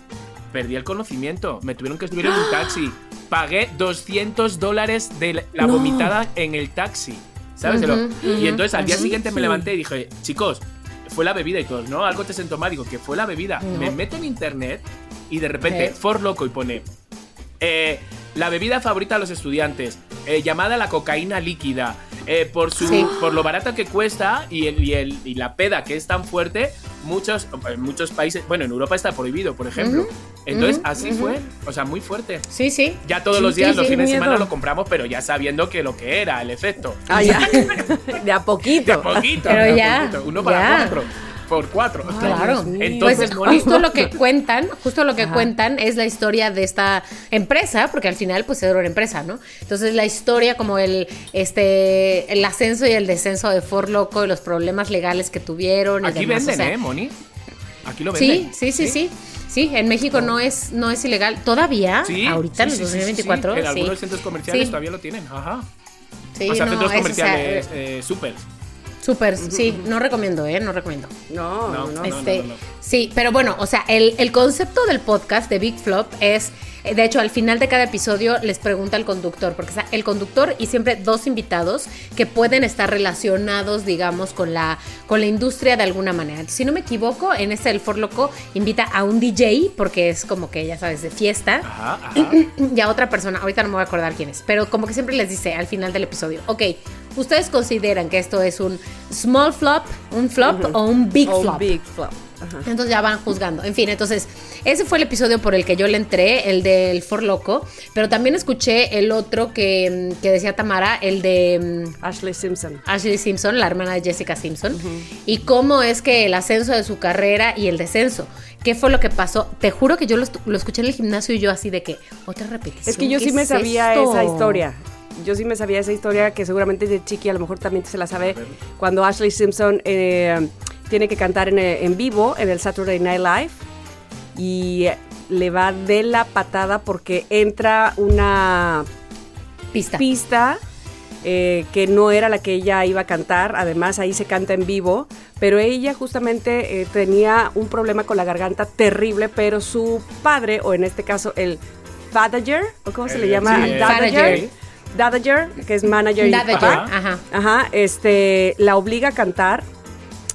perdí el conocimiento. Me tuvieron que subir en un taxi. Pagué 200 dólares de la vomitada en el taxi. ¿Sabes? y entonces al día siguiente me levanté y dije, chicos, fue la bebida y todo, ¿no? Algo te sentó mal, digo, que fue la bebida. Me meto en internet y de repente, For Loco y pone. Eh, la bebida favorita de los estudiantes, eh, llamada la cocaína líquida, eh, por, su, por lo barata que cuesta y, el, y, el, y la peda que es tan fuerte, muchos, en muchos países, bueno, en Europa está prohibido, por ejemplo. Entonces, así fue, o sea, muy fuerte. Sí, sí. Ya todos los días, los fines de semana lo compramos, pero ya sabiendo que lo que era, el efecto. Ah, ya. de a poquito. De a poquito. Pero ya. Uno para cuatro por cuatro. claro. Entonces, pues, justo lo que cuentan, justo lo que cuentan es la historia de esta empresa, porque al final pues era una empresa, ¿no? Entonces la historia como el este el ascenso y el descenso de Ford Loco y los problemas legales que tuvieron. Aquí venden, ¿eh, Moni? Aquí lo venden. Sí, sí, sí, sí. sí. En México no es no es ilegal todavía, sí, ahorita en el 2024. En algunos centros comerciales todavía lo tienen, ajá. Sí, o sea, centros comerciales eh, super. Súper, sí, no recomiendo, ¿eh? No recomiendo. No, no, no. Este, sí, pero bueno, o sea, el, el concepto del podcast de Big Flop es de hecho, al final de cada episodio les pregunta el conductor, porque está el conductor y siempre dos invitados que pueden estar relacionados, digamos, con la, con la industria de alguna manera. Si no me equivoco, en este El For Loco invita a un DJ, porque es como que, ya sabes, de fiesta. Ajá, ajá. Y a otra persona, ahorita no me voy a acordar quién es, pero como que siempre les dice al final del episodio, ok, ¿ustedes consideran que esto es un small flop, un flop o un big flop? big flop. Entonces ya van juzgando. En fin, entonces ese fue el episodio por el que yo le entré, el del For Loco. Pero también escuché el otro que, decía Tamara, el de mm, Ashley Simpson. Ashley Simpson, la hermana de Jessica Simpson. Y cómo es que el ascenso de su carrera y el descenso. ¿Qué fue lo que pasó? Te juro que yo lo, escuché en el gimnasio y yo así de que, otra repetición. Es que yo sí me sabía esa historia yo sí me sabía esa historia que seguramente de Chiqui a lo mejor también se la sabe cuando Ashley Simpson eh, tiene que cantar en, vivo en el Saturday Night Live y le va de la patada porque entra una pista, pista eh, que no era la que ella iba a cantar, además ahí se canta en vivo, pero ella justamente eh, tenía un problema con la garganta terrible, pero su padre, o en este caso el Dadager, o cómo se le llama, Dadager, que es manager y ajá. ajá, este, la obliga a cantar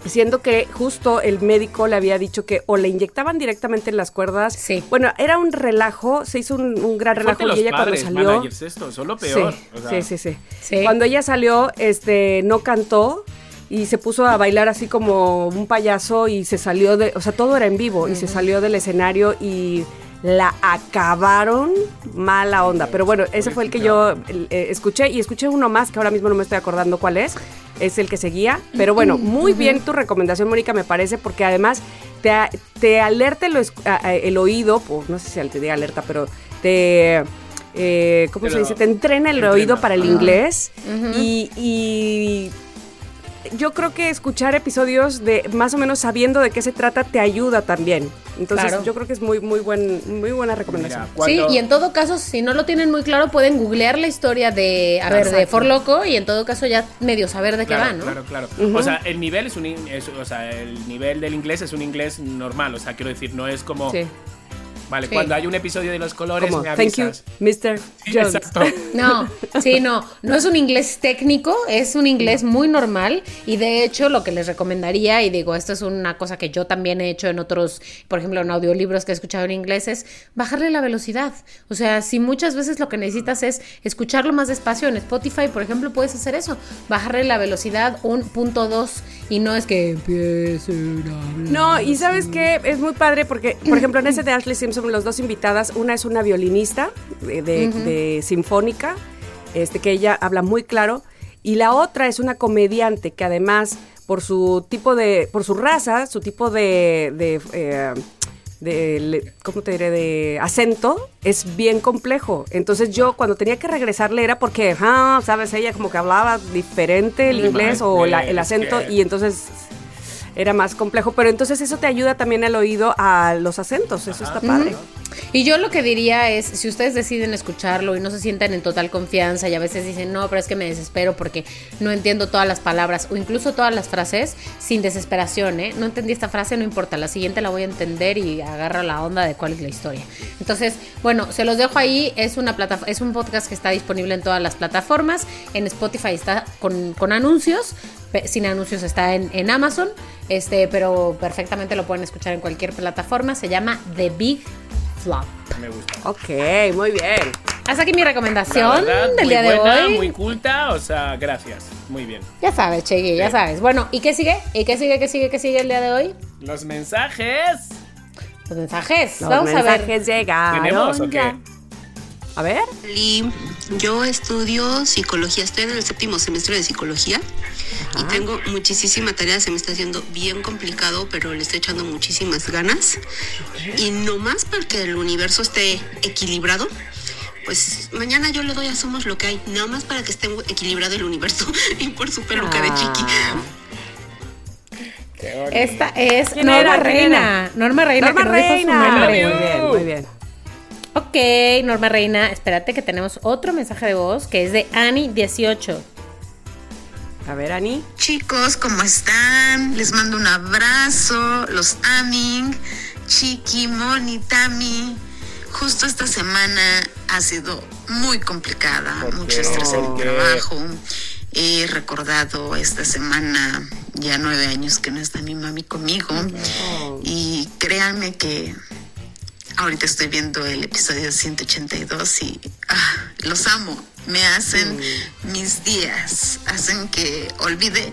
siendo que justo el médico le había dicho que o le inyectaban directamente en las cuerdas. Sí. Bueno, era un relajo, se hizo un, gran relajo y ella cuando salió. Esto, son lo peor. Sí, sí, sí, sí, Cuando ella salió, este, no cantó y se puso a bailar así como un payaso y se salió de, o sea, todo era en vivo y se salió del escenario y la acabaron mala onda. Pero bueno, ese fue el que yo eh, escuché y escuché uno más que ahora mismo no me estoy acordando cuál es. Es el que seguía. Pero bueno, muy bien tu recomendación, Mónica, me parece, porque además te, te alerta el, oído, pues no sé si te diga alerta, pero te... Eh, ¿Cómo se dice? Te entrena el oído para el inglés y yo creo que escuchar episodios de más o menos sabiendo de qué se trata te ayuda también. Entonces yo creo que es muy muy buen muy buena recomendación. Sí, y en todo caso si no lo tienen muy claro pueden googlear la historia de a ver de For Loco y en todo caso ya medio saber de qué va, ¿no? Claro, claro. O sea, el nivel es un o sea, el nivel del inglés es un inglés normal, o sea, quiero decir, no es como Vale, cuando hay un episodio de los colores, me avisas. Thank you, Mr. Jones. exacto. No, sí, no. No es un inglés técnico, es un inglés muy normal. Y de hecho, lo que les recomendaría, y digo, esto es una cosa que yo también he hecho en otros, por ejemplo, en audiolibros que he escuchado en inglés, es bajarle la velocidad. O sea, si muchas veces lo que necesitas es escucharlo más despacio en Spotify, por ejemplo, puedes hacer eso. Bajarle la velocidad un punto dos y no es que empiecen a No, y sabes que es muy padre porque, por ejemplo, en ese de Ashley Simpson los dos invitadas. Una es una violinista de, sinfónica, este, que ella habla muy claro. Y la otra es una comediante que además, por su tipo de, por su raza, su tipo de, de, eh, ¿cómo te diré? De acento, es bien complejo. Entonces yo cuando tenía que regresarle era porque, ah, sabes, ella como que hablaba diferente el inglés o el acento y entonces era más complejo, pero entonces eso te ayuda también al oído a los acentos, eso está padre. Y yo lo que diría es, si ustedes deciden escucharlo y no se sientan en total confianza y a veces dicen, no, pero es que me desespero porque no entiendo todas las palabras o incluso todas las frases, sin desesperación, ¿eh? No entendí esta frase, no importa, la siguiente la voy a entender y agarra la onda de cuál es la historia. Entonces, bueno, se los dejo ahí, es, una es un podcast que está disponible en todas las plataformas, en Spotify está con, con anuncios, sin anuncios está en, en, Amazon, este, pero perfectamente lo pueden escuchar en cualquier plataforma. Se llama The Big Flop. Me gusta. Ok, muy bien. Hasta aquí mi recomendación del día de hoy. Muy culta, o sea, gracias. Muy bien. Ya sabes, Chegui, ya sabes. Bueno, ¿y qué sigue? ¿Y qué sigue, qué sigue, qué sigue el día de hoy? Los mensajes. Los mensajes. Los Vamos mensajes a ver. llegaron. ¿Tenemos o qué? A ver. Yo estudio psicología, estoy en el séptimo semestre de psicología y tengo muchísima tarea, se me está haciendo bien complicado, pero le estoy echando muchísimas ganas. Y no más para que el universo esté equilibrado, pues mañana yo le doy a Somos lo que hay, nada más para que esté equilibrado el universo y por su peluca de chiqui. Esta es Norma Reina. Norma Reina. Norma Reina. Muy bien, muy bien. Ok, Norma Reina, espérate que tenemos otro mensaje de voz que es de Ani18. A ver, Ani. Chicos, ¿cómo están? Les mando un abrazo, los Aming, Chiqui, Moni, Tami. Justo esta semana ha sido muy complicada, mucho estrés en el trabajo. He recordado esta semana ya nueve años que no está mi mami conmigo. Y créanme que Ahorita estoy viendo el episodio 182 y ah, los amo. Me hacen mm. mis días, hacen que olvide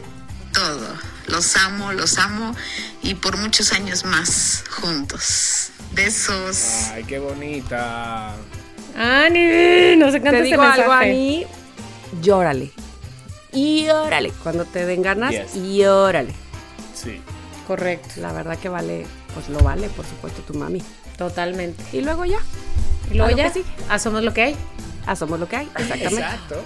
todo. Los amo, los amo y por muchos años más juntos. Besos. Ay, qué bonita. Ani, nos encanta Te digo algo, Ani, llórale. Y órale. Cuando te den ganas, y órale. Sí. Correcto. La verdad que vale, pues lo vale, por supuesto, tu mami. Totalmente. Y luego ya. Y luego ya. Hacemos lo que hay. Hacemos lo que hay, exactamente. Exacto.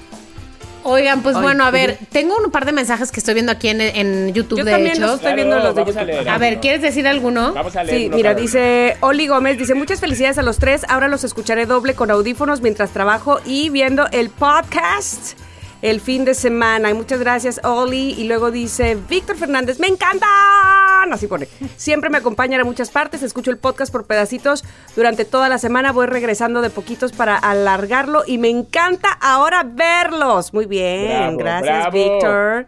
Oigan, pues bueno, a ver, tengo un par de mensajes que estoy viendo aquí en, YouTube, Yo de también hecho. estoy viendo los de YouTube. A, ver, ¿quieres decir alguno? Vamos a leer. Sí, mira, dice Oli Gómez, dice, muchas felicidades a los tres, ahora los escucharé doble con audífonos mientras trabajo y viendo el podcast el fin de semana. Y muchas gracias, Oli. Y luego dice Víctor Fernández, me encantan. Así pone. Siempre me acompañan a muchas partes. Escucho el podcast por pedacitos durante toda la semana. Voy regresando de poquitos para alargarlo y me encanta ahora verlos. Muy bien. gracias, Víctor.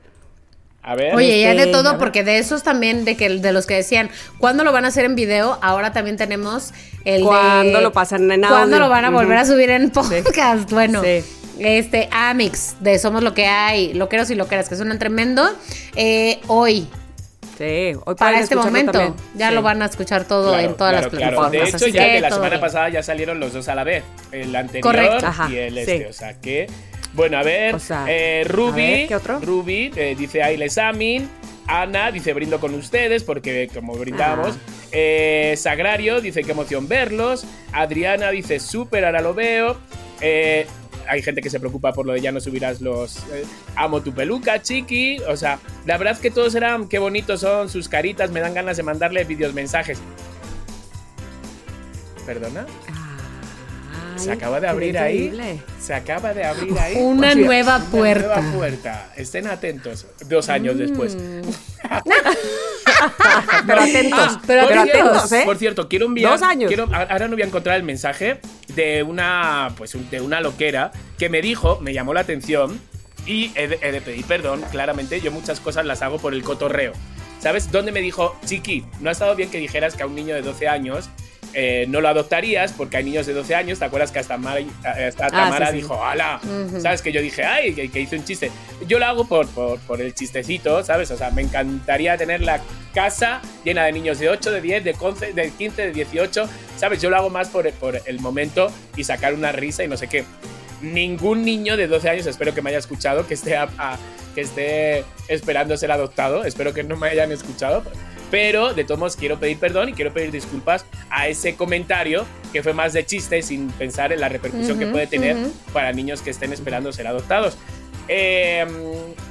A ver, Oye, ya de este, todo, porque de esos también, de que de los que decían, ¿cuándo lo van a hacer en video? Ahora también tenemos el ¿Cuándo lo pasan en audio? ¿Cuándo lo van a volver a subir en podcast? Bueno. Sí. Este, Amix, de Somos lo que hay, loqueros y loqueras, que suenan tremendo. Eh, hoy, Sí, hoy para este momento ya lo van a escuchar todo en todas las plataformas. De hecho, ya de la semana pasada ya salieron los dos a la vez, el anterior y el este, o sea que bueno, a ver, eh, Ruby, Ruby eh, dice Aile Samin, Ana dice brindo con ustedes porque como brindamos, ah. Sagrario dice qué emoción verlos, Adriana dice súper ahora lo veo, eh, hay gente que se preocupa por lo de ya no subirás los eh, amo tu peluca, chiqui. O sea, la verdad que todos eran qué bonitos son sus caritas, me dan ganas de mandarle videos mensajes. ¿Perdona? Se acaba de abrir ahí. Se acaba de abrir ahí. Una nueva puerta. Una nueva puerta. Estén atentos. Dos años después. Mm. pero atentos. Ah, pero, atentos, ¿eh? Por cierto, quiero enviar. Dos años. ahora no voy a encontrar el mensaje de una, pues, de una loquera que me dijo, me llamó la atención y he de, pedir perdón. Claramente, yo muchas cosas las hago por el cotorreo. ¿Sabes? Dónde me dijo, Chiqui, no ha estado bien que dijeras que a un niño de 12 años eh, no lo adoptarías porque hay niños de 12 años. ¿Te acuerdas que hasta, hasta ah, Tamara dijo, ¡hala! ¿Sabes? Que yo dije, ¡ay! Que, hice un chiste. Yo lo hago por, por, el chistecito, ¿sabes? O sea, me encantaría tener la casa llena de niños de 8, de 10, de, 15, de 15, de 18. ¿Sabes? Yo lo hago más por, por el momento y sacar una risa y no sé qué. Ningún niño de 12 años, espero que me haya escuchado, que esté, que esté esperando ser adoptado. Espero que no me hayan escuchado pero de todos modos quiero pedir perdón y quiero pedir disculpas a ese comentario que fue más de chiste sin pensar en la repercusión que puede tener para niños que estén esperando ser adoptados. Em,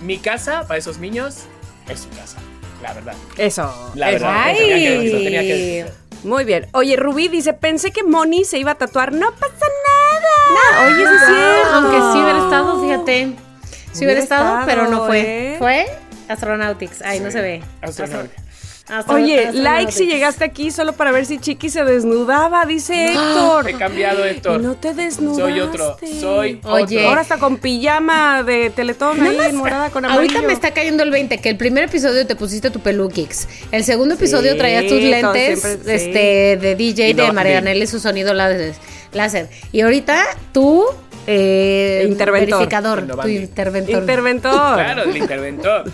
mi casa para esos niños es su casa, la verdad. Eso. La verdad. Eso tenía que, Muy bien. Oye, Rubí dice, pensé que Moni se iba a tatuar. No pasa nada. oye, sí es cierto. Aunque sí hubiera estado, fíjate. Sí hubiera estado, pero no fue. ¿eh? ¿Fue? Astronautics. Ay, no se ve. Astronautics. Oye, like si llegaste aquí solo para ver si Chiqui se desnudaba, dice Héctor. He cambiado, Héctor. no te desnudaste. Soy otro, soy Oye. Ahora está con pijama de teletón ahí, morada con amarillo. Ahorita me está cayendo el 20, que el primer episodio te pusiste tu peluquix. El segundo episodio traías tus lentes este, de DJ de Marianela y su sonido láser. Y ahorita tú... Eh, interventor. Verificador, tu interventor. Interventor. Claro, el interventor.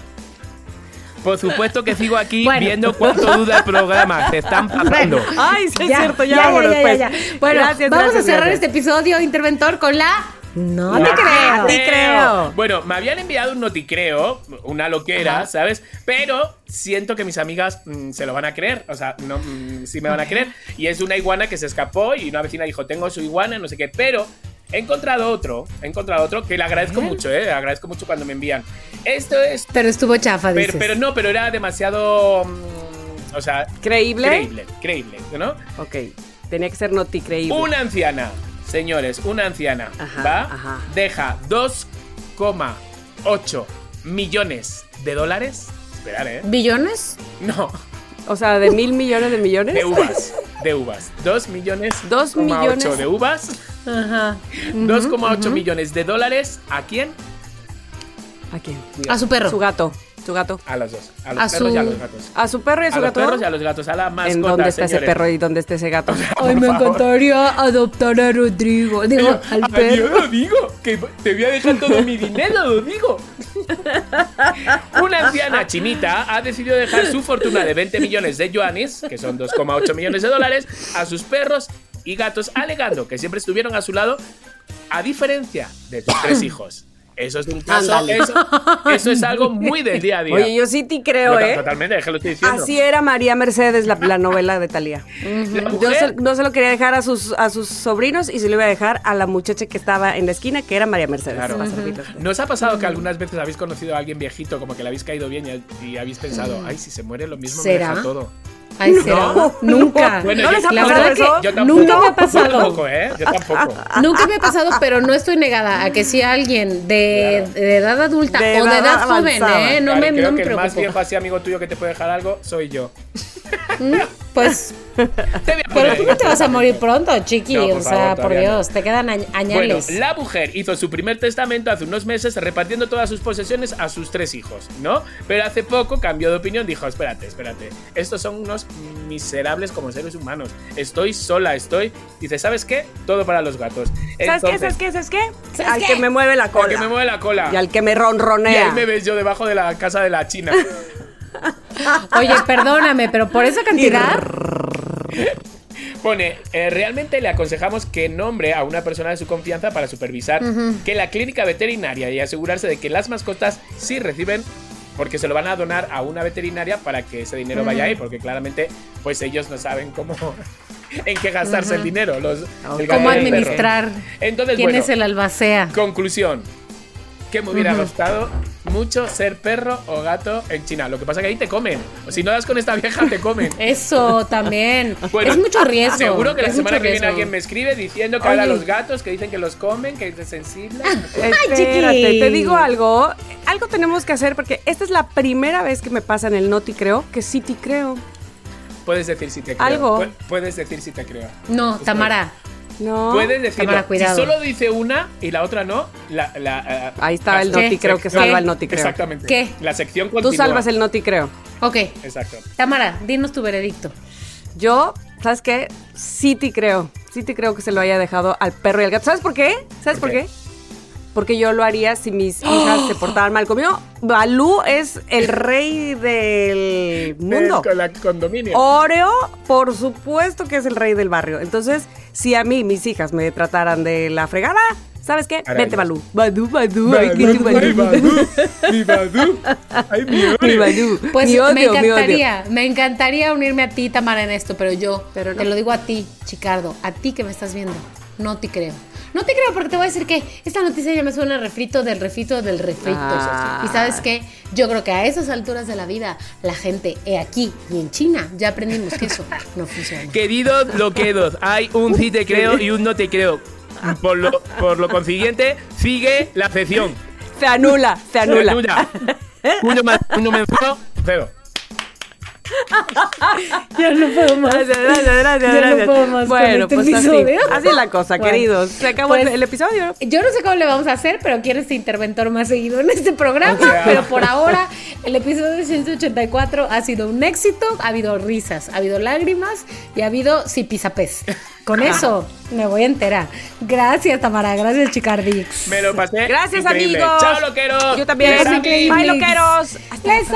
Por supuesto que sigo aquí viendo cuánto duda el programa. Se están pasando. Ay, sí es cierto, ya, ya, ya, Bueno, vamos a cerrar este episodio, interventor, con la no, te creo. No te creo. Bueno, me habían enviado un noticreo, una loquera, ¿sabes? Pero siento que mis amigas mm, se lo van a creer. O sea, no, mm, sí me van a creer. Y es una iguana que se escapó y una vecina dijo, tengo su iguana, no sé qué. Pero He encontrado otro, he encontrado otro que le agradezco mucho, ¿eh? Agradezco mucho cuando me envían. Esto es... Pero estuvo chafa, pero, pero no, pero era demasiado... Mm, o sea... ¿Creíble? Creíble, creíble, ¿no? Ok, tenía que ser noti creíble. Una anciana, señores, una anciana, ¿va? Deja 2,8 millones de dólares. Esperar, ¿eh? ¿Billones? No. O sea, de mil millones de millones. De uvas. De uvas. Dos millones. Dos millones. de uvas. Ajá. 2,8 millones de dólares. ¿A quién? ¿A quién? A su perro. Su gato. Su gato. A los dos. A los perros y a los gatos. A su perro y a su gato. A los perros y a los gatos. A la mascota, ¿En dónde está ese perro y dónde está ese gato? Ay, me encantaría adoptar a Rodrigo. Digo, al perro. Yo lo digo. Que te voy a dejar todo mi dinero, lo digo. Una anciana chinita ha decidido dejar su fortuna de 20 millones de yuanes, que son 2,8 millones de dólares, a sus perros y gatos, alegando que siempre estuvieron a su lado, a diferencia de sus tres hijos. Eso es un caso. Eso, es algo muy del día a día. Oye, yo sí te creo, ¿eh? Totalmente, déjalo estoy diciendo. Así era María Mercedes, la, novela de Talía. Yo no se lo quería dejar a sus, a sus sobrinos y se lo iba a dejar a la muchacha que estaba en la esquina, que era María Mercedes. Claro. ¿No os ha pasado que algunas veces habéis conocido a alguien viejito, como que le habéis caído bien y, habéis pensado, ay, si se muere lo mismo me deja todo? Ay, ¿será? Nunca. Bueno, ¿No la verdad que nunca me ha pasado. Yo tampoco, ¿eh? Yo tampoco. Nunca me ha pasado, pero no estoy negada a que si alguien de, de edad adulta o de edad, joven, ¿eh? No me, creo no me que el más viejo así amigo tuyo que te puede dejar algo soy yo. Pues. pero tú no te vas a morir pronto, chiqui. o sea, por Dios, te quedan añales. Bueno, la mujer hizo su primer testamento hace unos meses repartiendo todas sus posesiones a sus tres hijos, ¿no? Pero hace poco cambió de opinión, dijo: Espérate, espérate. Estos son unos miserables como seres humanos. Estoy sola, estoy. Dice: ¿Sabes qué? Todo para los gatos. ¿Sabes qué? ¿Sabes qué? ¿Sabes qué? al que me mueve la cola. Al que me mueve la cola. Y al que me ronronea. Y ahí me ves yo debajo de la casa de la China. Oye, perdóname, pero por esa cantidad. Pone, eh, realmente le aconsejamos que nombre a una persona de su confianza para supervisar que la clínica veterinaria y asegurarse de que las mascotas sí reciben porque se lo van a donar a una veterinaria para que ese dinero vaya ahí, porque claramente pues ellos no saben cómo en qué gastarse el dinero, los cómo administrar. Entonces, ¿Quién es el albacea? Conclusión que me hubiera gustado mucho ser perro o gato en China. Lo que pasa es que ahí te comen. O si no das con esta vieja, te comen. Eso también. es mucho riesgo. Seguro que la semana que viene alguien me escribe diciendo que ahora los gatos que dicen que los comen, que es sensible. Espérate, te digo algo. Algo tenemos que hacer porque esta es la primera vez que me pasa en el Noti Creo que sí te creo. Puedes decir si te creo. Algo. Puedes decir si te creo. No, Tamara. No. Puedes decirlo. Si solo dice una y la otra no, la, la, Ahí está el noti creo que salva el noti creo. Exactamente. ¿Qué? La sección continúa. Tú salvas el noti creo. Ok. Exacto. Tamara, dinos tu veredicto. Yo, ¿sabes qué? Sí te creo. Sí te creo que se lo haya dejado al perro y al gato. ¿Sabes por qué? ¿Sabes por qué? Porque yo lo haría si mis hijas se portaban mal conmigo. Balú es el rey del mundo. El condominio. Oreo, por supuesto que es el rey del barrio. Entonces, si a mí mis hijas me trataran de la fregada, ¿sabes qué? Vente, Balú. Badu, Badu, ay, tu Balú. Mi Badu. Ay, mi Balú. Pues me encantaría, me encantaría unirme a ti, Tamara, en esto, pero yo te lo digo a ti, Chicardo, a ti que me estás viendo, no te creo. No te creo porque te voy a decir que esta noticia ya me suena refrito del refrito del refrito. Ah. Y sabes qué, yo creo que a esas alturas de la vida, la gente aquí y en China ya aprendimos que eso no funciona. Queridos loquedos, hay un sí te creo y un no te creo. Por lo, por lo consiguiente, sigue la sesión. Se anula, se anula. Se anula. Uno más, uno menos cero. ya no puedo más. Gracias, gracias, gracias. Ya no puedo más. Bueno, este pues así, así es la cosa, queridos. Se acabó pues, el, episodio. Yo no sé cómo le vamos a hacer, pero quiero este interventor más seguido en este programa. Pero por ahora, el episodio 184 ha sido un éxito. Ha habido risas, ha habido lágrimas y ha habido sipisapés. Con eso me voy a enterar. Gracias, Tamara. Gracias, Chicardix. Me lo pasé. Gracias, amigos. Chao, loqueros. Yo también. Bye, loqueros. Les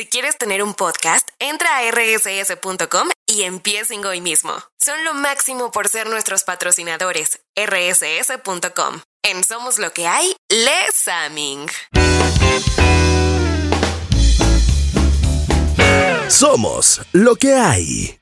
si quieres tener un podcast, entra a rss.com y empiecen hoy mismo. Son lo máximo por ser nuestros patrocinadores. rss.com. En Somos lo que hay, Les. Somos lo que hay.